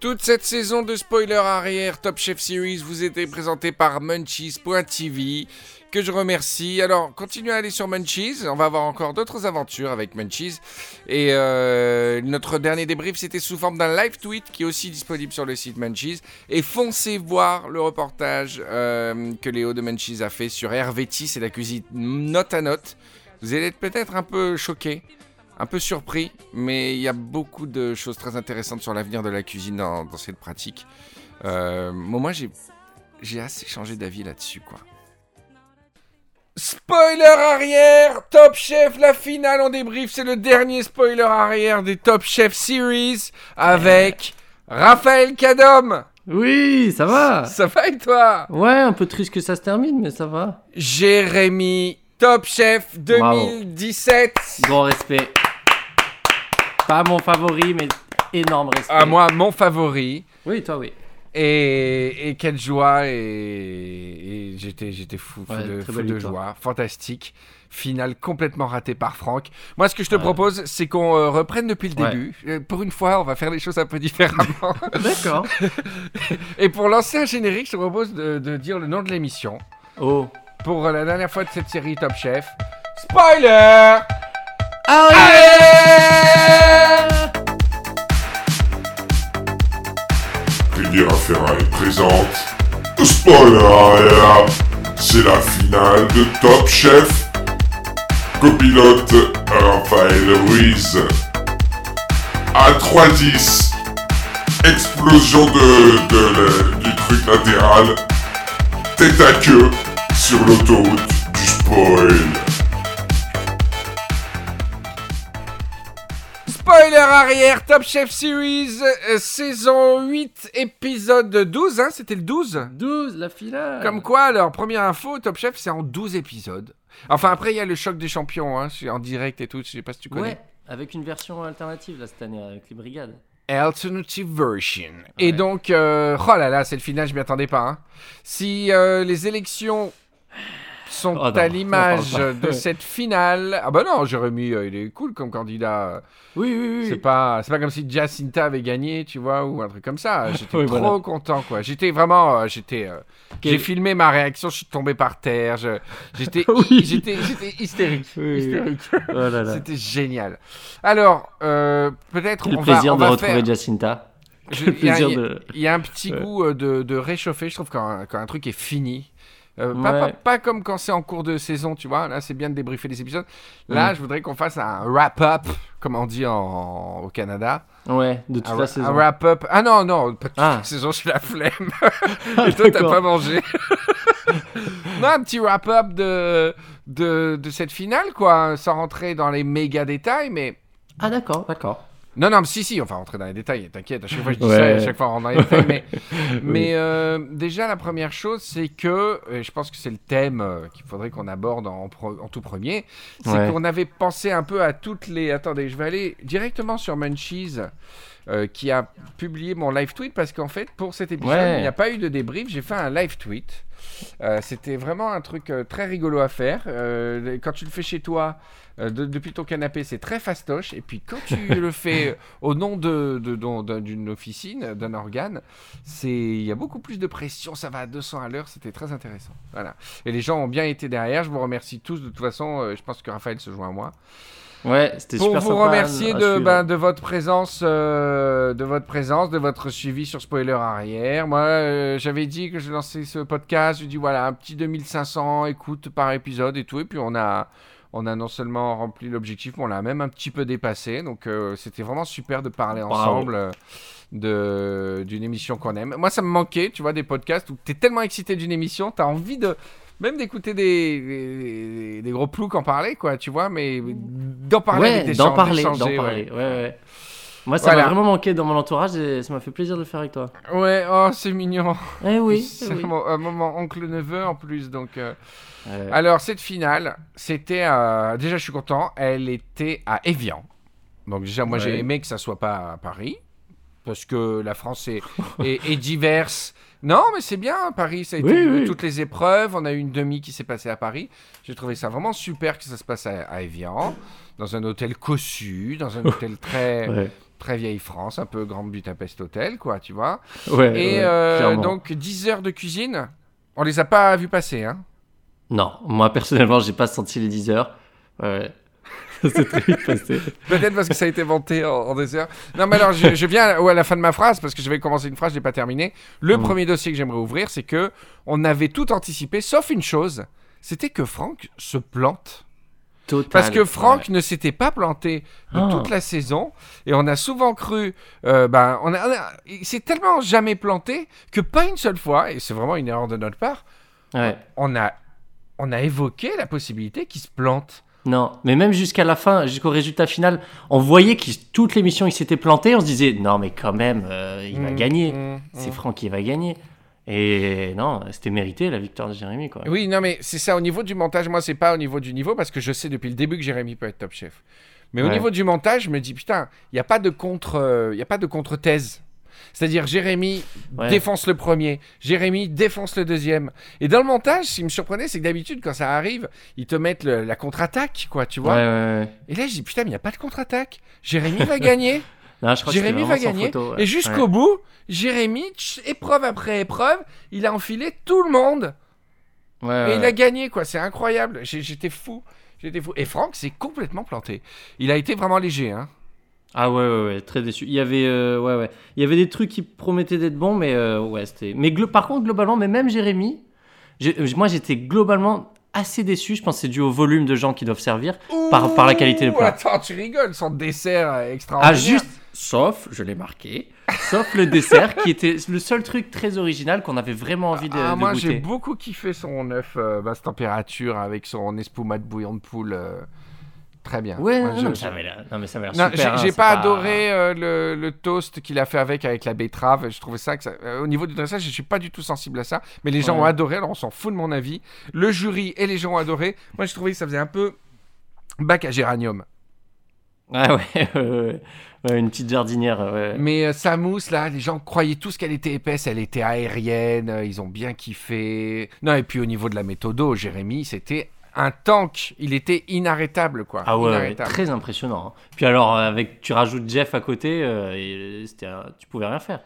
Toute cette saison de spoiler arrière Top Chef Series vous était présentée par Munchies.tv que je remercie. Alors, continuez à aller sur Munchies. On va avoir encore d'autres aventures avec Munchies. Et euh, notre dernier débrief, c'était sous forme d'un live tweet qui est aussi disponible sur le site Munchies. Et foncez voir le reportage euh, que Léo de Munchies a fait sur RVT. C'est la cuisine note à note. Vous allez être peut-être un peu choqué un peu surpris, mais il y a beaucoup de choses très intéressantes sur l'avenir de la cuisine dans, cette pratique. Euh, moi, j'ai assez changé d'avis là-dessus, quoi. Spoiler arrière, Top Chef, la finale en débrief, c'est le dernier spoiler arrière des Top Chef Series avec Raphaël Cadom. Oui, ça va. Ça va et toi? Ouais, un peu triste que ça se termine, mais ça va. Jérémy, Top Chef 2017. Grand respect. Pas mon favori, mais énorme respect. À moi, mon favori. Oui, toi, oui. Et, et quelle joie et, et j'étais j'étais fou, fou Ouais, de, fou joie, fantastique. Finale complètement ratée par Franck. Moi, ce que je te propose, c'est qu'on euh, reprenne depuis le Ouais. début. Euh, Pour une fois, on va faire les choses un peu différemment. D'accord. et pour lancer un générique, je te propose de, de dire le nom de l'émission. Oh. Pour euh, la dernière fois de cette série Top Chef. Spoiler Riviera Ferraille présente Spoiler c'est la finale de Top Chef. Copilote Raphaël Ruiz. À 3-10. Explosion de, de du truc latéral. Tête à queue sur l'autoroute du spoil. Spoiler arrière, Top Chef Series, euh, saison 8, épisode 12, hein, c'était le 12 12, la finale. Comme quoi, leur première info, Top Chef, c'est en 12 épisodes. Enfin, après, il y a le choc des champions, hein, c'est en direct et tout, je sais pas si tu connais. Ouais, avec une version alternative là cette année avec les brigades. Alternative version. Et donc, euh, oh là là, c'est le final, je m'y attendais pas. hein. Si euh, les élections sont Oh non, à l'image de cette finale, ah bah non, Jérémy, euh, il est cool comme candidat. Oui, oui, oui. C'est pas, c'est pas comme si Jacinta avait gagné, tu vois, ou un truc comme ça. J'étais Oui, trop voilà. content, quoi. J'étais vraiment, euh, j'étais, euh, j'ai filmé ma réaction, je suis tombé par terre, je- j'étais, Oui. j'étais, j'étais hystérique, Oui, oui. hystérique. Oh là là. C'était génial. Alors, euh, peut-être Quel on va, plaisir on de va retrouver faire. Jacinta. Il y, de. il y a un petit Ouais. goût de, de réchauffer, je trouve, quand, quand un truc est fini. Euh, pas, Ouais. pas- pas comme quand c'est en cours de saison, tu vois. Là, c'est bien de débriefer les épisodes. Là, Mm. je voudrais qu'on fasse un wrap-up, comme on dit en- au Canada. Ouais, de toute Un, la saison. un wrap-up. Ah non, non, pas toute Ah. la saison, j'ai la flemme. Et toi, t'as pas mangé. non, un petit wrap-up de, de, de cette finale, quoi, sans rentrer dans les méga détails, mais. Ah d'accord, d'accord. Non, non, mais si, si, on va rentrer dans les détails, t'inquiète, à chaque fois je dis Ouais. ça, à chaque fois on rentre dans les détails, mais, mais euh, déjà la première chose, c'est que, et je pense que c'est le thème euh, qu'il faudrait qu'on aborde en, tout premier, c'est Ouais. qu'on avait pensé un peu à toutes les... Attendez, je vais aller directement sur Munchies, euh, qui a publié mon live tweet, parce qu'en fait, pour cet épisode, Ouais. il n'y a pas eu de débrief, j'ai fait un live tweet. Euh, C'était vraiment un truc euh, très rigolo à faire. Euh, quand tu le fais chez toi, de- depuis ton canapé, c'est très fastoche. Et puis quand tu le fais au nom de de- d'un- d'un- d'une officine, d'un organe, c'est il y a beaucoup plus de pression. Ça va à 200 à l'heure. C'était très intéressant. Voilà. Et les gens ont bien été derrière. Je vous remercie tous. De toute façon, je pense que Raphaël se joint à moi Ouais, c'était pour super vous sympa remercier à de, votre présence, euh, de votre présence, de votre suivi sur Spoiler Arrière. Moi, euh, j'avais dit que je lançais ce podcast. Je dis voilà un petit 2500 écoutes par épisode et tout. Et puis on a, on a non seulement rempli l'objectif, mais on l'a même un petit peu dépassé. Donc euh, c'était vraiment super de parler Bravo. ensemble. d'une émission qu'on aime. Moi, ça me manquait, tu vois, des podcasts où t'es tellement excité d'une émission, t'as envie de même d'écouter des, des, des gros ploucs en parler, quoi, tu vois, mais d'en parler avec Ouais, d'en parler, d'en parler. ouais. Ouais. Moi, ça Voilà. m'a vraiment manqué dans mon entourage et ça m'a fait plaisir de le faire avec toi. Ouais, oh, c'est mignon. Eh oui, eh c'est oui. un mo- un moment oncle-neveu en plus, donc... euh. Alors, cette finale, c'était... euh, Déjà, je suis content, elle était à Evian. Donc déjà, moi, j'ai aimé que ça soit pas à Paris, parce que la France est, est, est diverse, Non, mais c'est bien, Paris, ça a été Oui, eu oui. toutes les épreuves. On a eu une demi qui s'est passée à Paris. J'ai trouvé ça vraiment super que ça se passe à, à Evian, dans un hôtel cossu, dans un hôtel très, Ouais, très vieille France, un peu Grande Budapest Hotel, quoi, tu vois. ouais. Et ouais, euh, donc, 10 heures de cuisine, on les a pas vus passer, hein. Non, moi personnellement, j'ai pas senti les 10 heures. Ouais. C'est très vite passé. Peut-être parce que ça a été vanté en, en des heures. Non, mais alors, je, je viens à, ouais, à la fin de ma phrase, parce que je vais commencer une phrase, je l'ai pas terminée. Le Mm. premier dossier que j'aimerais ouvrir, c'est que on avait tout anticipé, sauf une chose, c'était que Franck se plante. Total. Parce que Franck Ouais. ne s'était pas planté de Ah. toute la saison, et on a souvent cru, euh, ben, on a, on a- il s'est tellement jamais planté que pas une seule fois, et c'est vraiment une erreur de notre part, Ouais. on a, on a évoqué la possibilité qu'il se plante. Non, mais même jusqu'à la fin, jusqu'au résultat final, on voyait que toute l'émission il s'était planté. On se disait non, mais quand même, euh, il va Mm, gagner. mm, C'est mm. Franck qui va gagner. Et non, c'était mérité la victoire de Jérémy quoi. Oui, non, mais c'est ça, au niveau du montage, moi, c'est pas au niveau du niveau, parce que je sais depuis le début que Jérémy peut être top chef. Mais au niveau du montage, je me dis, putain, il n'y a pas de contre, euh, il y a pas de contre-thèse. C'est-à-dire, Jérémy Ouais. défonce le premier, Jérémy défonce le deuxième. Et dans le montage, ce qui me surprenait, c'est que d'habitude, quand ça arrive, ils te mettent le- la contre-attaque, quoi, tu vois. ouais. Et là, je dis, putain, mais il n'y a pas de contre-attaque. Jérémy va gagner. Non, je crois que Jérémy va gagner. photo, ouais. Et jusqu'au bout, Jérémy, épreuve après épreuve, il a enfilé tout le monde. Ouais, Et il a gagné, quoi. C'est incroyable. J'étais fou. J'étais fou. Et Franck s'est complètement planté. Il a été vraiment léger, hein. Ah ouais, ouais, ouais, très déçu. Il y avait, euh, ouais, ouais. Il y avait des trucs qui promettaient d'être bons, mais euh, ouais, c'était. Mais par contre, globalement, mais même Jérémy, j'ai- euh, moi j'étais globalement assez déçu. Je pense que c'est dû au volume de gens qui doivent servir par, par la qualité des Ouh, plats. Attends, tu rigoles. Son dessert euh, extraordinaire. Ah, juste, sauf, je l'ai marqué, sauf le dessert qui était le seul truc très original qu'on avait vraiment envie de, Ah, de moi, j'ai goûter. beaucoup kiffé son œuf euh, basse température avec son espumade bouillon de poule. Très bien. Ouais, Moi, non, je- non, ça non, mais ça avait l'air super. j'ai hein, pas, adoré euh, le, le toast qu'il a fait avec avec la betterave. Je trouvais ça que ça- euh, au niveau du dressage, je suis pas du tout sensible à ça. Mais les gens Ouais. ont adoré. Alors on s'en fout de mon avis. Le jury et les gens ont adoré. Moi, je trouvais que ça faisait un peu bac à géranium. Ah ouais, ouais, une petite jardinière. Ouais. Mais euh, sa mousse là, les gens croyaient tous qu'elle était épaisse. Elle était aérienne. euh, ils ont bien kiffé. Non et puis au niveau de la méthodo, Jérémy, c'était un tank. Il était inarrêtable quoi. Ah ouais, Inarrêtable. très impressionnant. hein. Puis alors, euh, avec, tu rajoutes Jeff à côté, euh, et un- tu pouvais rien faire.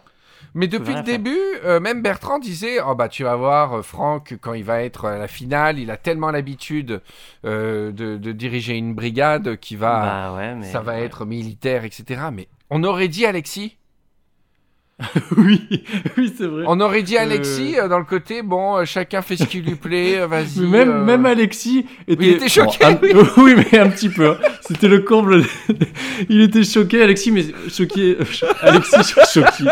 Mais depuis le début, euh, même Bertrand disait Oh bah tu vas voir, euh, Franck, quand il va être à la finale, il a tellement l'habitude euh, de, de diriger une brigade qui va. bah ouais, mais. ça va être militaire, etc. Mais on aurait dit Alexis. oui, oui, c'est vrai. On aurait dit Euh. Alexis euh, dans le côté Bon, euh, chacun fait ce qui lui plaît, vas-y. Même, euh. même Alexis était, Il était choqué, un- oui. oui, mais un petit peu. hein. C'était le comble. Il était choqué, Alexis, mais choqué. Alexis cho- choqué.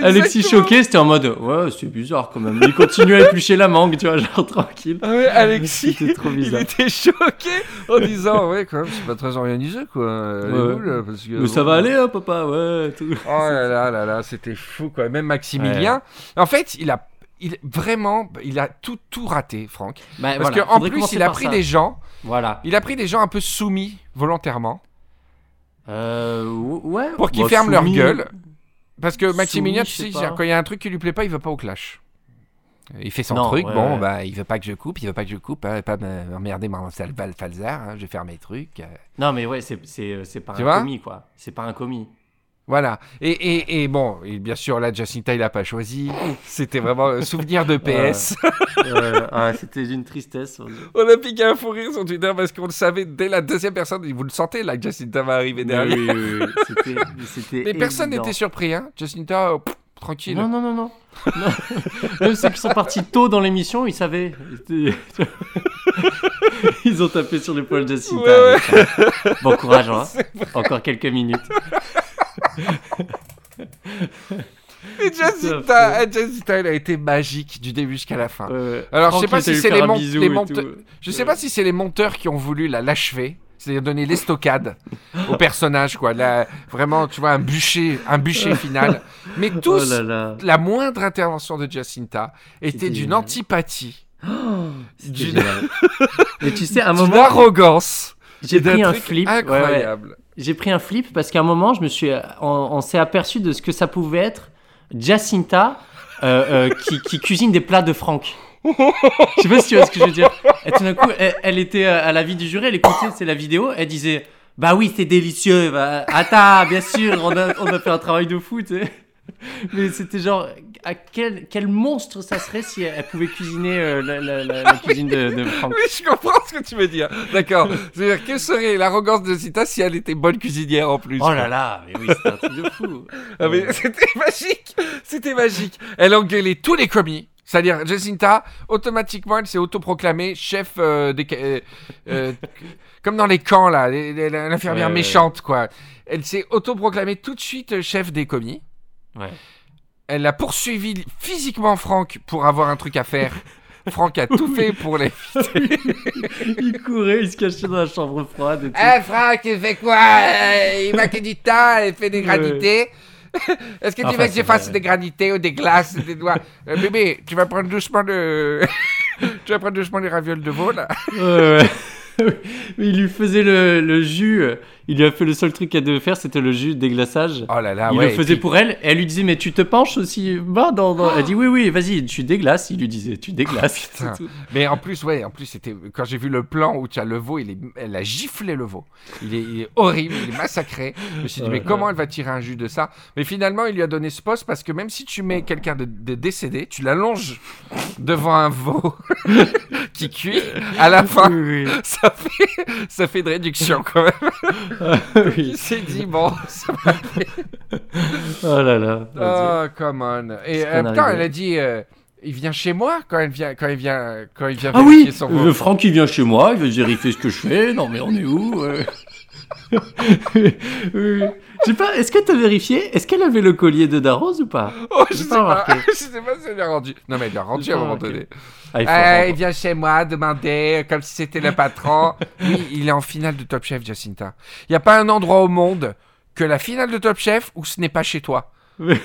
Alexis choqué, c'était en mode ouais, c'est bizarre quand même. Il continue à éplucher la mangue, tu vois, genre tranquille. Ah ouais, Alexis, C'était trop il était choqué en disant Ouais, quand même, c'est pas très organisé quoi. les Ouais. boules, parce que, Mais ça bon, va aller, hein, papa, ouais. tout. Oh là là là là, c'était fou quoi. Même Maximilien, en fait, il a, il vraiment, il a tout tout raté, Franck. Bah, Parce voilà, qu'en plus, il a pris ça. des gens, Voilà. il a pris des gens un peu soumis volontairement Euh, ouais. pour qu'ils bah, ferment leur gueule. Parce que Maximilien, tu sais, pas. quand il y a un truc qui lui plaît pas, il va pas au clash. Il fait son Non, truc, ouais, bon, bah, il veut pas que je coupe, il veut pas que je coupe, hein, pas m'emmerder mon Salval Falzar, hein, je vais faire mes trucs. euh. Non, mais ouais, c'est c'est euh, pas Tu un commis, quoi. C'est pas un commis. Voilà. Et, et, et bon, et bien sûr, là, Jacinta, il a pas choisi. C'était vraiment un souvenir de PS. Ah, C'était d'une tristesse. On a piqué un fou rire sur Twitter parce qu'on le savait dès la deuxième personne. Vous le sentez là que Jacinta va arriver derrière. Oui, oui, oui. C'était- C'était. Mais personne évident. n'était surpris, hein. Jacinta, pff, tranquille. Non, non, non, non. Non. Même ceux qui sont partis tôt dans l'émission, ils savaient. Ils ont tapé sur l'épaule de Jacinta. Ouais, Bon courage, hein. Encore quelques minutes. Et Jacinta, Jacinta, elle a été magique du début jusqu'à la fin. Euh, Alors, je sais pas si c'est les un mon- bisou les et monte- tout. Je sais pas si c'est les monteurs qui ont voulu la l'achever. C'est-à-dire donner l'estocade au personnage, quoi. Vraiment, tu vois, un bûcher, un bûcher final. Mais Oh tous, là là. la moindre intervention de Jacinta était d'une antipathie, C'était d'une. Mais tu sais, à un d'une moment, arrogance. j'ai pris un truc flip. ouais, ouais. J'ai pris un flip parce qu'à un moment, je me suis, on, s'est aperçu de ce que ça pouvait être Jacinta euh, euh, qui, cuisine des plats de Franck. Je sais pas si tu vois ce que je veux dire. Et tout d'un coup, elle, était euh, à la vie du jury, elle écoutait c'est la vidéo, elle disait Bah oui, c'est délicieux. Bah, attends, bien sûr, on a, fait un travail de fou. Mais c'était genre, à quel, quel monstre ça serait si elle, elle pouvait cuisiner euh, la, la- la- la cuisine de, de Franck. Oui, je comprends ce que tu veux dire. D'accord. C'est-à-dire, quelle serait l'arrogance de Zita si elle était bonne cuisinière en plus? Oh là là, mais oui, c'était un truc de fou. Ah, mais c'était magique, c'était magique. Elle engueulait tous les commis. C'est-à-dire, Jacinta, automatiquement, elle s'est autoproclamée chef euh, des... euh, euh, comme dans les camps, là, l'infirmière Ouais, ouais. méchante, quoi. Elle s'est autoproclamée tout de suite euh, chef des commis. Ouais. Elle a poursuivi physiquement Franck pour avoir un truc à faire. Franck a tout fait pour les... Il courait, il se cachait dans la chambre froide. Et tout. Eh Franck, il fait quoi? Euh, Il m'a que du temps, il fait des granités. Est-ce que tu Enfin, veux que je fasse des granités ou des glaces des doigts? Euh, Bébé, tu vas prendre doucement le... tu vas prendre doucement les ravioles de veau, là Ouais, ouais. Mais il lui faisait le, le jus. Il lui a fait le seul truc qu'elle devait faire, c'était le jus de déglaçage. Oh là là, il ouais. le faisait pour elle. Et elle lui disait, mais tu te penches aussi bas dans, dans- Elle dit, oui, oui, vas-y, tu déglaces. Il lui disait, tu déglaces. Tout. Mais en plus, ouais, en plus, c'était quand j'ai vu le plan où tu as le veau, il est... elle a giflé le veau. Il est, il est horrible, il est massacré. Je me suis dit, Ouais, mais comment ouais. elle va tirer un jus de ça? Mais finalement, il lui a donné ce poste parce que même si tu mets quelqu'un de, de décédé, tu l'allonges devant un veau qui cuit, à la fin, Oui, oui. ça fait, ça fait de réduction quand même. oui. Il s'est dit, bon, ça va. Oh là là. Oh, come on. Et euh, putain, arrive. elle a dit, euh, il vient chez moi quand il vient, quand il vient, quand il vient Ah oui, son euh. Franck il vient chez moi, il veut vérifier ce que je fais. Non mais on est où euh Oui. Je sais pas, est-ce que t'as vérifié Est-ce qu'elle avait le collier de Darroze ou pas Oh, je sais pas pas, je sais pas si elle l'a rendu. Non, mais elle l'a rendu à un moment donné. Ah, il Euh, il vient chez moi demander comme si c'était le patron. oui, il est en finale de Top Chef, Jacinta. Il n'y a pas un endroit au monde que la finale de Top Chef où ce n'est pas chez toi.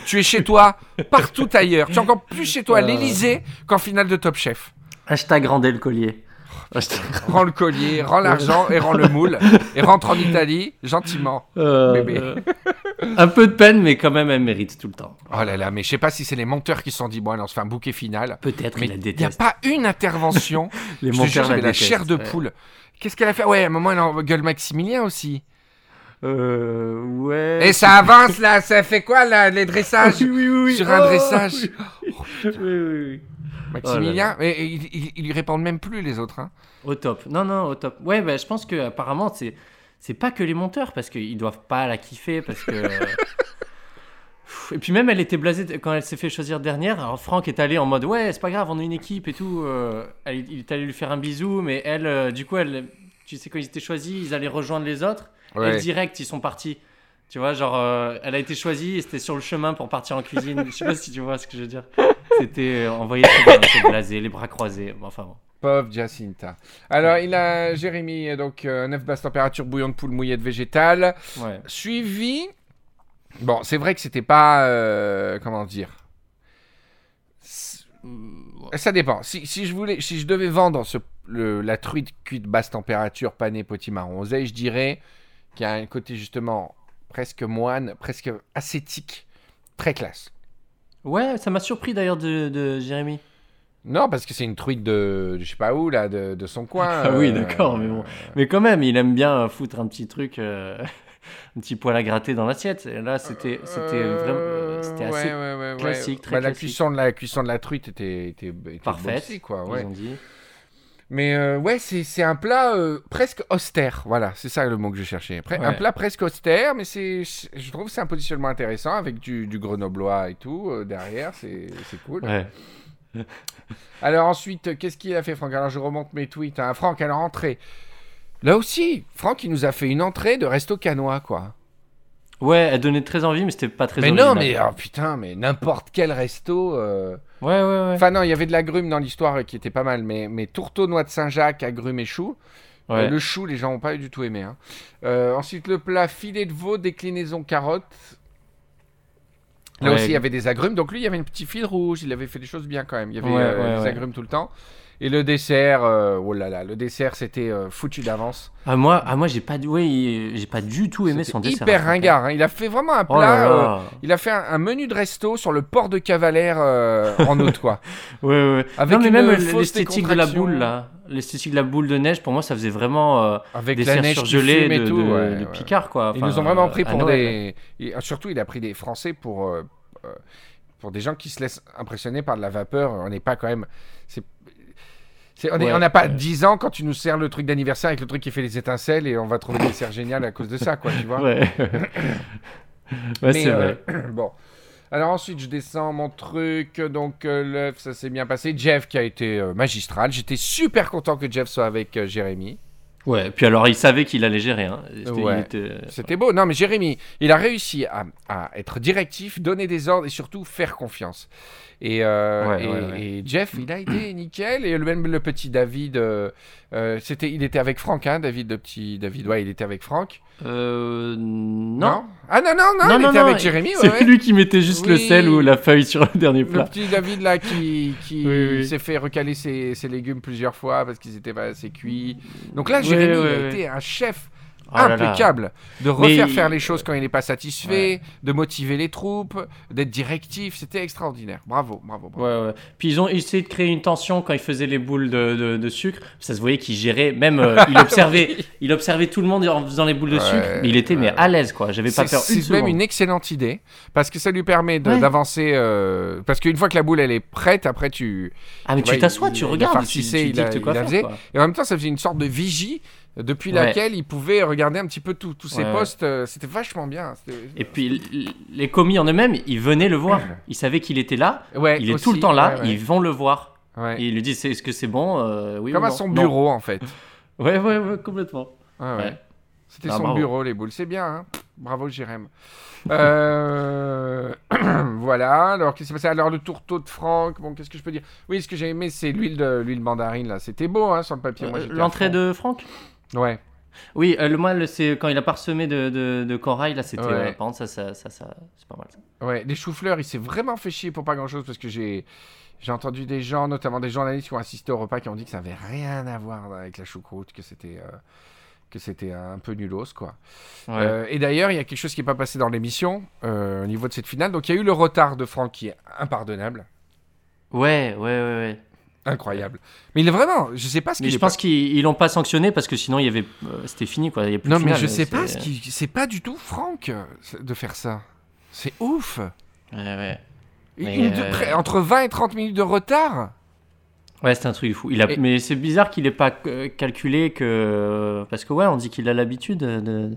Tu es chez toi partout ailleurs. Tu es encore plus chez toi à Euh. l'Elysée qu'en finale de Top Chef. Hashtag rendez le collier. Rends le collier, rends l'argent et rends le moule. Et rentre en Italie gentiment. Euh, Bébé. euh, un peu de peine, mais quand même, elle mérite tout le temps. Oh là là, mais je sais pas si c'est les monteurs qui se sont dit bon, allez, on se fait un bouquet final. Peut-être Mais il la n'y a pas une intervention. Les j'avais la détestent, chair de ouais. poule. Qu'est-ce qu'elle a fait? Ouais, à un moment, elle engueule Maximilien aussi. Euh, ouais. Et ça avance là, ça fait quoi là, les dressages? Oui, oui, oui. Sur un Oh, dressage? Oui, oui, oui, oui. Maximilien, mais ils, ils, ils lui répondent même plus les autres. Hein. Au top. Non, non, au top. Ouais, bah, je pense que apparemment c'est c'est pas que les monteurs parce qu'ils doivent pas la kiffer parce que. Et puis même elle était blasée quand elle s'est fait choisir dernière. Alors Franck est allé en mode ouais c'est pas grave on est une équipe et tout. euh, elle- il est allé lui faire un bisou mais elle euh, du coup elle tu sais quand ils étaient choisis ils allaient rejoindre les autres Ouais. et direct ils sont partis. Tu vois genre euh, elle a été choisie et c'était sur le chemin pour partir en cuisine. Je sais pas si tu vois ce que je veux dire. C'était euh, envoyé très blasé les bras croisés. Bon, Enfin bon. Pauvre Jacinta. Alors, il a Jérémy, donc euh, 9 basse température, bouillon de poule mouillette végétale. Ouais. Suivi. Bon, c'est vrai que c'était pas. euh, comment dire? Ça dépend. Si, si je voulais, si je devais vendre ce, le- la truite cuite basse température panée potimarron oseille, je dirais qu'il y a un côté justement presque moine, presque ascétique, très classe. Ouais, ça m'a surpris d'ailleurs de, de Jérémy. Non, parce que c'est une truite de, de je sais pas où là, de, de son coin. Ah oui, euh, d'accord, mais bon. Mais quand même, il aime bien foutre un petit truc, euh, un petit poil à gratter dans l'assiette. Et là, c'était, c'était Euh, vraiment, c'était assez ouais, ouais, ouais, ouais. classique, très Bah, La classique. cuisson de la cuisson de la truite était, était, était parfait. bossée, quoi. Ils ont dit. Mais euh, ouais, c'est c'est un plat euh, presque austère. Voilà, c'est ça le mot que je cherchais. Pre- Un plat presque austère, mais c'est, je trouve que c'est un positionnement intéressant avec du, du grenoblois et tout euh, derrière. C'est c'est cool. Ouais. Alors ensuite, euh, qu'est-ce qu'il a fait, Franck? Alors je remonte mes tweets. Hein. Franck, à la rentrée. Là aussi, Franck, il nous a fait une entrée de resto canois, quoi. Ouais, elle donnait très envie, mais c'était pas très mais non, mais oh, putain, mais n'importe quel resto. euh, Ouais, ouais, ouais. Enfin non, il y avait de l'agrumes dans l'histoire euh, qui était pas mal, mais, mais tourteau, noix de Saint-Jacques, agrumes et choux. Ouais. Euh, le chou, les gens n'ont pas du tout aimé. hein. Euh, ensuite, le plat filet de veau, déclinaison carotte. Là Ouais. aussi, il y avait des agrumes. Donc lui, il y avait un petit fil rouge. Il avait fait des choses bien quand même. Il y avait Ouais, euh, ouais, des ouais. agrumes tout le temps. Et le dessert, euh, oh là là, le dessert c'était euh, foutu d'avance. Ah moi, ah moi j'ai pas, du- oui, j'ai pas du tout aimé son dessert. Hyper hein, ringard. hein. Il a fait vraiment un Oh là plat. euh, il a fait un, un menu de resto sur le port de Cavalère en août, quoi. Ouais, ouais. Avec non, mais même l'esthétique de la boule là, l'esthétique de la boule de neige, pour moi, ça faisait vraiment Avec des la neige fume et de, tout. de- ouais, de ouais. Picard quoi. Ils nous ont vraiment pris pour Noël. des. et, surtout, il a pris des Français pour. pour des gens qui se laissent impressionner par de la vapeur. On n'est pas quand même. On Ouais, n'a pas ouais. 10 ans quand tu nous sers le truc d'anniversaire avec le truc qui fait les étincelles et on va trouver des desserts géniales à cause de ça, quoi, tu vois. Ouais. ouais, Mais, c'est euh, vrai. bon. Alors ensuite, je descends mon truc. Donc, euh, l'œuf, ça s'est bien passé. Jeff qui a été euh, magistral. J'étais super content que Jeff soit avec euh, Jérémy. Ouais. Puis alors, il savait qu'il allait gérer. Hein. C'était- Ouais. était- beau. Non, mais Jérémy, il a réussi à, à être directif, donner des ordres et surtout faire confiance. Et, euh, Ouais, et, ouais, ouais. et Jeff, il a été nickel. Et le même le petit David, euh, euh, c'était, il était avec Franck, hein, David, le petit David. Ouais, il était avec Franck. Euh, non. Ah non, non, non, Non, il non, était non, avec Jérémy. C'est ouais. lui qui mettait juste le sel ou la feuille sur le dernier Le plat. petit David là qui, qui Oui, oui. s'est fait recaler ses, ses légumes plusieurs fois parce qu'ils étaient pas assez cuits. Donc là, Jérémy ouais, a ouais. été un chef Oh là là. impeccable de refaire faire les choses quand il n'est pas satisfait, de motiver les troupes, d'être directif. C'était extraordinaire. Bravo, bravo, bravo. Ouais, ouais. Puis ils ont essayé de créer une tension quand ils faisaient les boules de, de- de sucre. Ça se voyait qu'il gérait, même euh, il observait, il observait tout le monde en faisant les boules de sucre. Mais il était mais à l'aise quoi. J'avais pas C'est peur c'est même une excellente idée parce que ça lui permet d'avancer. euh, parce qu'une fois que la boule elle est prête, après tu. Ah mais tu t'assois, tu regardes, tu, tu il faisait. quoi. Et en même temps, ça faisait une sorte de vigie depuis Ouais. laquelle il pouvait regarder un petit peu tous ses Ouais, postes. euh, C'était vachement bien. Et puis les commis en eux-mêmes, ils venaient le voir. Ils savaient qu'il était là. Ouais, Il est aussi, tout le temps là. Ils vont le voir. Ouais. Et ils lui disent est-ce que c'est bon Euh, Oui Comme ou à non? son Non. bureau en fait. Ouais, ouais, complètement. C'était Ah, son bravo. bureau, les boules. C'est bien, hein Bravo, Jérém. Euh, voilà. Alors, qu'est-ce qui s'est passé? Alors, le tourteau de Franck. Bon, qu'est-ce que je peux dire? Oui, ce que j'ai aimé, c'est l'huile de l'huile mandarine, là. C'était beau, hein, sur le papier. Euh, L'entrée de Franck? Ouais. Oui, euh, le moi, le- c'est quand il a parsemé de, de, de corail, là, c'était. Ouais. euh, par contre, ça, ça, ça, ça- c'est pas mal. Ça. Ouais, les choux-fleurs, il s'est vraiment fait chier pour pas grand-chose parce que j'ai j'ai entendu des gens, notamment des journalistes qui ont assisté au repas, qui ont dit que ça avait rien à voir avec la choucroute, que c'était euh, que c'était un peu nulos, quoi. Ouais. Euh, et d'ailleurs, il y a quelque chose qui n'est pas passé dans l'émission au niveau de cette finale. Donc, il y a eu le retard de Franck qui est impardonnable, ouais, ouais, ouais, ouais. Incroyable. Mais il est vraiment, je sais pas ce Mais qu'il je pense pas- qu'ils ils l'ont pas sanctionné parce que sinon, il y avait, euh, c'était fini, quoi. Il y a plus Non, de mais finale, je sais pas c'est- ce qui, c'est pas du tout Franck euh, de faire ça. C'est ouf. Ouais, ouais. Une- euh, près- entre 20 et 30 minutes de retard. Ouais, c'est un truc fou. Il a... Et- Mais c'est bizarre qu'il ait pas euh, calculé que. Parce que, ouais, on dit qu'il a l'habitude de,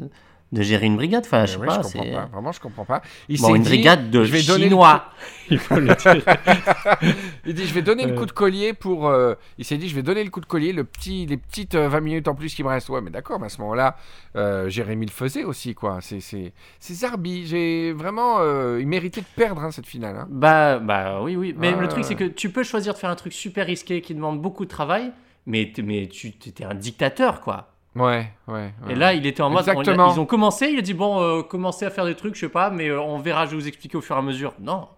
de gérer une brigade. Enfin, je sais Ouais, pas. je comprends c'est- pas. Vraiment, je comprends pas. Il Bon, s'est une dit, brigade de je vais donner le Chinois. Il faut le dire. Il dit, je vais donner le Ouais. coup de collier pour. euh, Il s'est dit, je vais donner le coup de collier, le petit, les petites euh, 20 minutes en plus qui me restent. Ouais, mais d'accord, mais à ce moment-là, euh, Jérémy le faisait aussi, quoi. C'est, c'est, c'est Zarbi. J'ai vraiment. euh, il méritait de perdre hein, cette finale. hein. Bah, bah oui, oui. Mais le truc, c'est que tu peux choisir de faire un truc super risqué qui demande beaucoup de travail, mais, t'es- mais tu étais un dictateur, quoi. Ouais, ouais. ouais. Et là, il était en mode. on- Exactement. ils ont commencé, il a dit bon, euh, commencez à faire des trucs, je sais pas, mais euh, on verra, je vais vous expliquer au fur et à mesure. Non,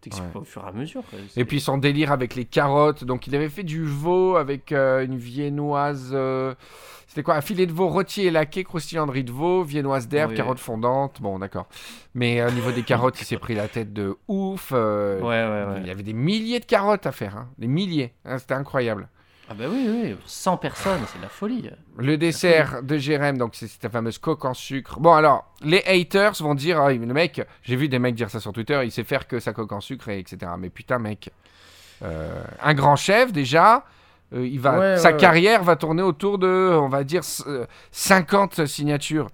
t'expliques Ouais. pas au fur et à mesure. quoi. Et puis son délire avec les carottes. Donc il avait fait du veau avec euh, une viennoise. euh, C'était quoi Un filet de veau rôti et laqué, croustillant de riz de veau, viennoise d'herbe, Oui. carottes fondantes. Bon, d'accord. Mais au niveau des carottes, il s'est pris la tête de ouf. Ouais, ouais, ouais. Il y avait des milliers de carottes à faire. Hein. Des milliers. Hein, C'était incroyable. Ah bah oui, oui, 100 personnes, c'est de la folie. Le dessert de Jérém, donc c'est cette fameuse coque en sucre. Bon, alors, les haters vont dire Ah, le mec, j'ai vu des mecs dire ça sur Twitter, il sait faire que sa coque en sucre, et etc. Mais putain, mec, euh, un grand chef déjà. euh, il va, Ouais, sa ouais, ouais. carrière va tourner autour de, on va dire, c- euh, 50 signatures.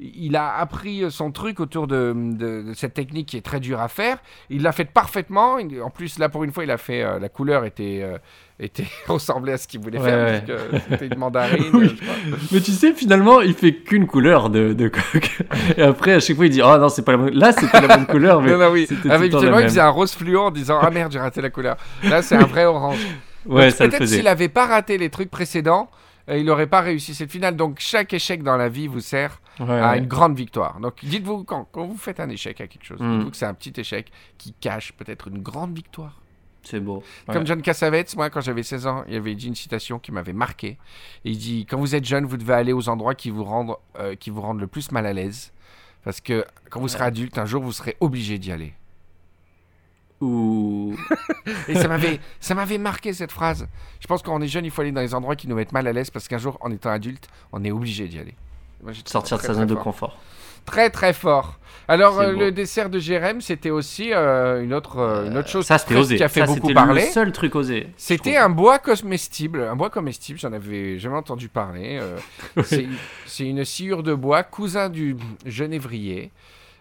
Il a appris son truc autour de, de- de cette technique qui est très dure à faire. Il l'a fait parfaitement. En plus, là, pour une fois, il a fait. euh, la couleur était, euh, était ressemblait à ce qu'il voulait Ouais, faire. ouais. parce que C'était une mandarine. Oui. je. Mais tu sais, finalement, il fait qu'une couleur de, de coque. Et après, à chaque fois, il dit Oh non, c'est pas la bonne. Là, c'était la bonne couleur, mais. Non, non, oui. Habituellement, il faisait un rose fluo en disant Ah merde, j'ai raté la couleur. Là, c'est un vrai orange. Ouais, Peut-être s'il avait pas raté les trucs précédents, euh, il n'aurait pas réussi cette finale. Donc, chaque échec dans la vie vous sert Ouais, à ouais. une grande victoire. Donc, dites-vous, quand, quand vous faites un échec à quelque chose, Mm. dites-vous que c'est un petit échec qui cache peut-être une grande victoire. C'est beau. Ouais. Comme John Cassavetes, moi, quand j'avais 16 ans, il avait dit une citation qui m'avait marqué. Il dit Quand vous êtes jeune, vous devez aller aux endroits qui vous rendent, euh, qui vous rendent le plus mal à l'aise. Parce que quand vous serez adulte, un jour, vous serez obligé d'y aller. Ou. Et ça m'avait, ça m'avait marqué cette phrase. Je pense que quand on est jeune, il faut aller dans les endroits qui nous mettent mal à l'aise parce qu'un jour, en étant adulte, on est obligé d'y aller. Moi, Sortir de sa zone de fort. confort. Très très fort. Alors euh, le dessert de Jérém, c'était aussi euh, une autre euh, une autre chose Ça, c'était très- osé. qui a fait Ça, beaucoup c'était parler. le seul truc osé. C'était un bois comestible, un bois comestible, j'en avais jamais entendu parler. c'est- une sciure de bois, cousin du genévrier.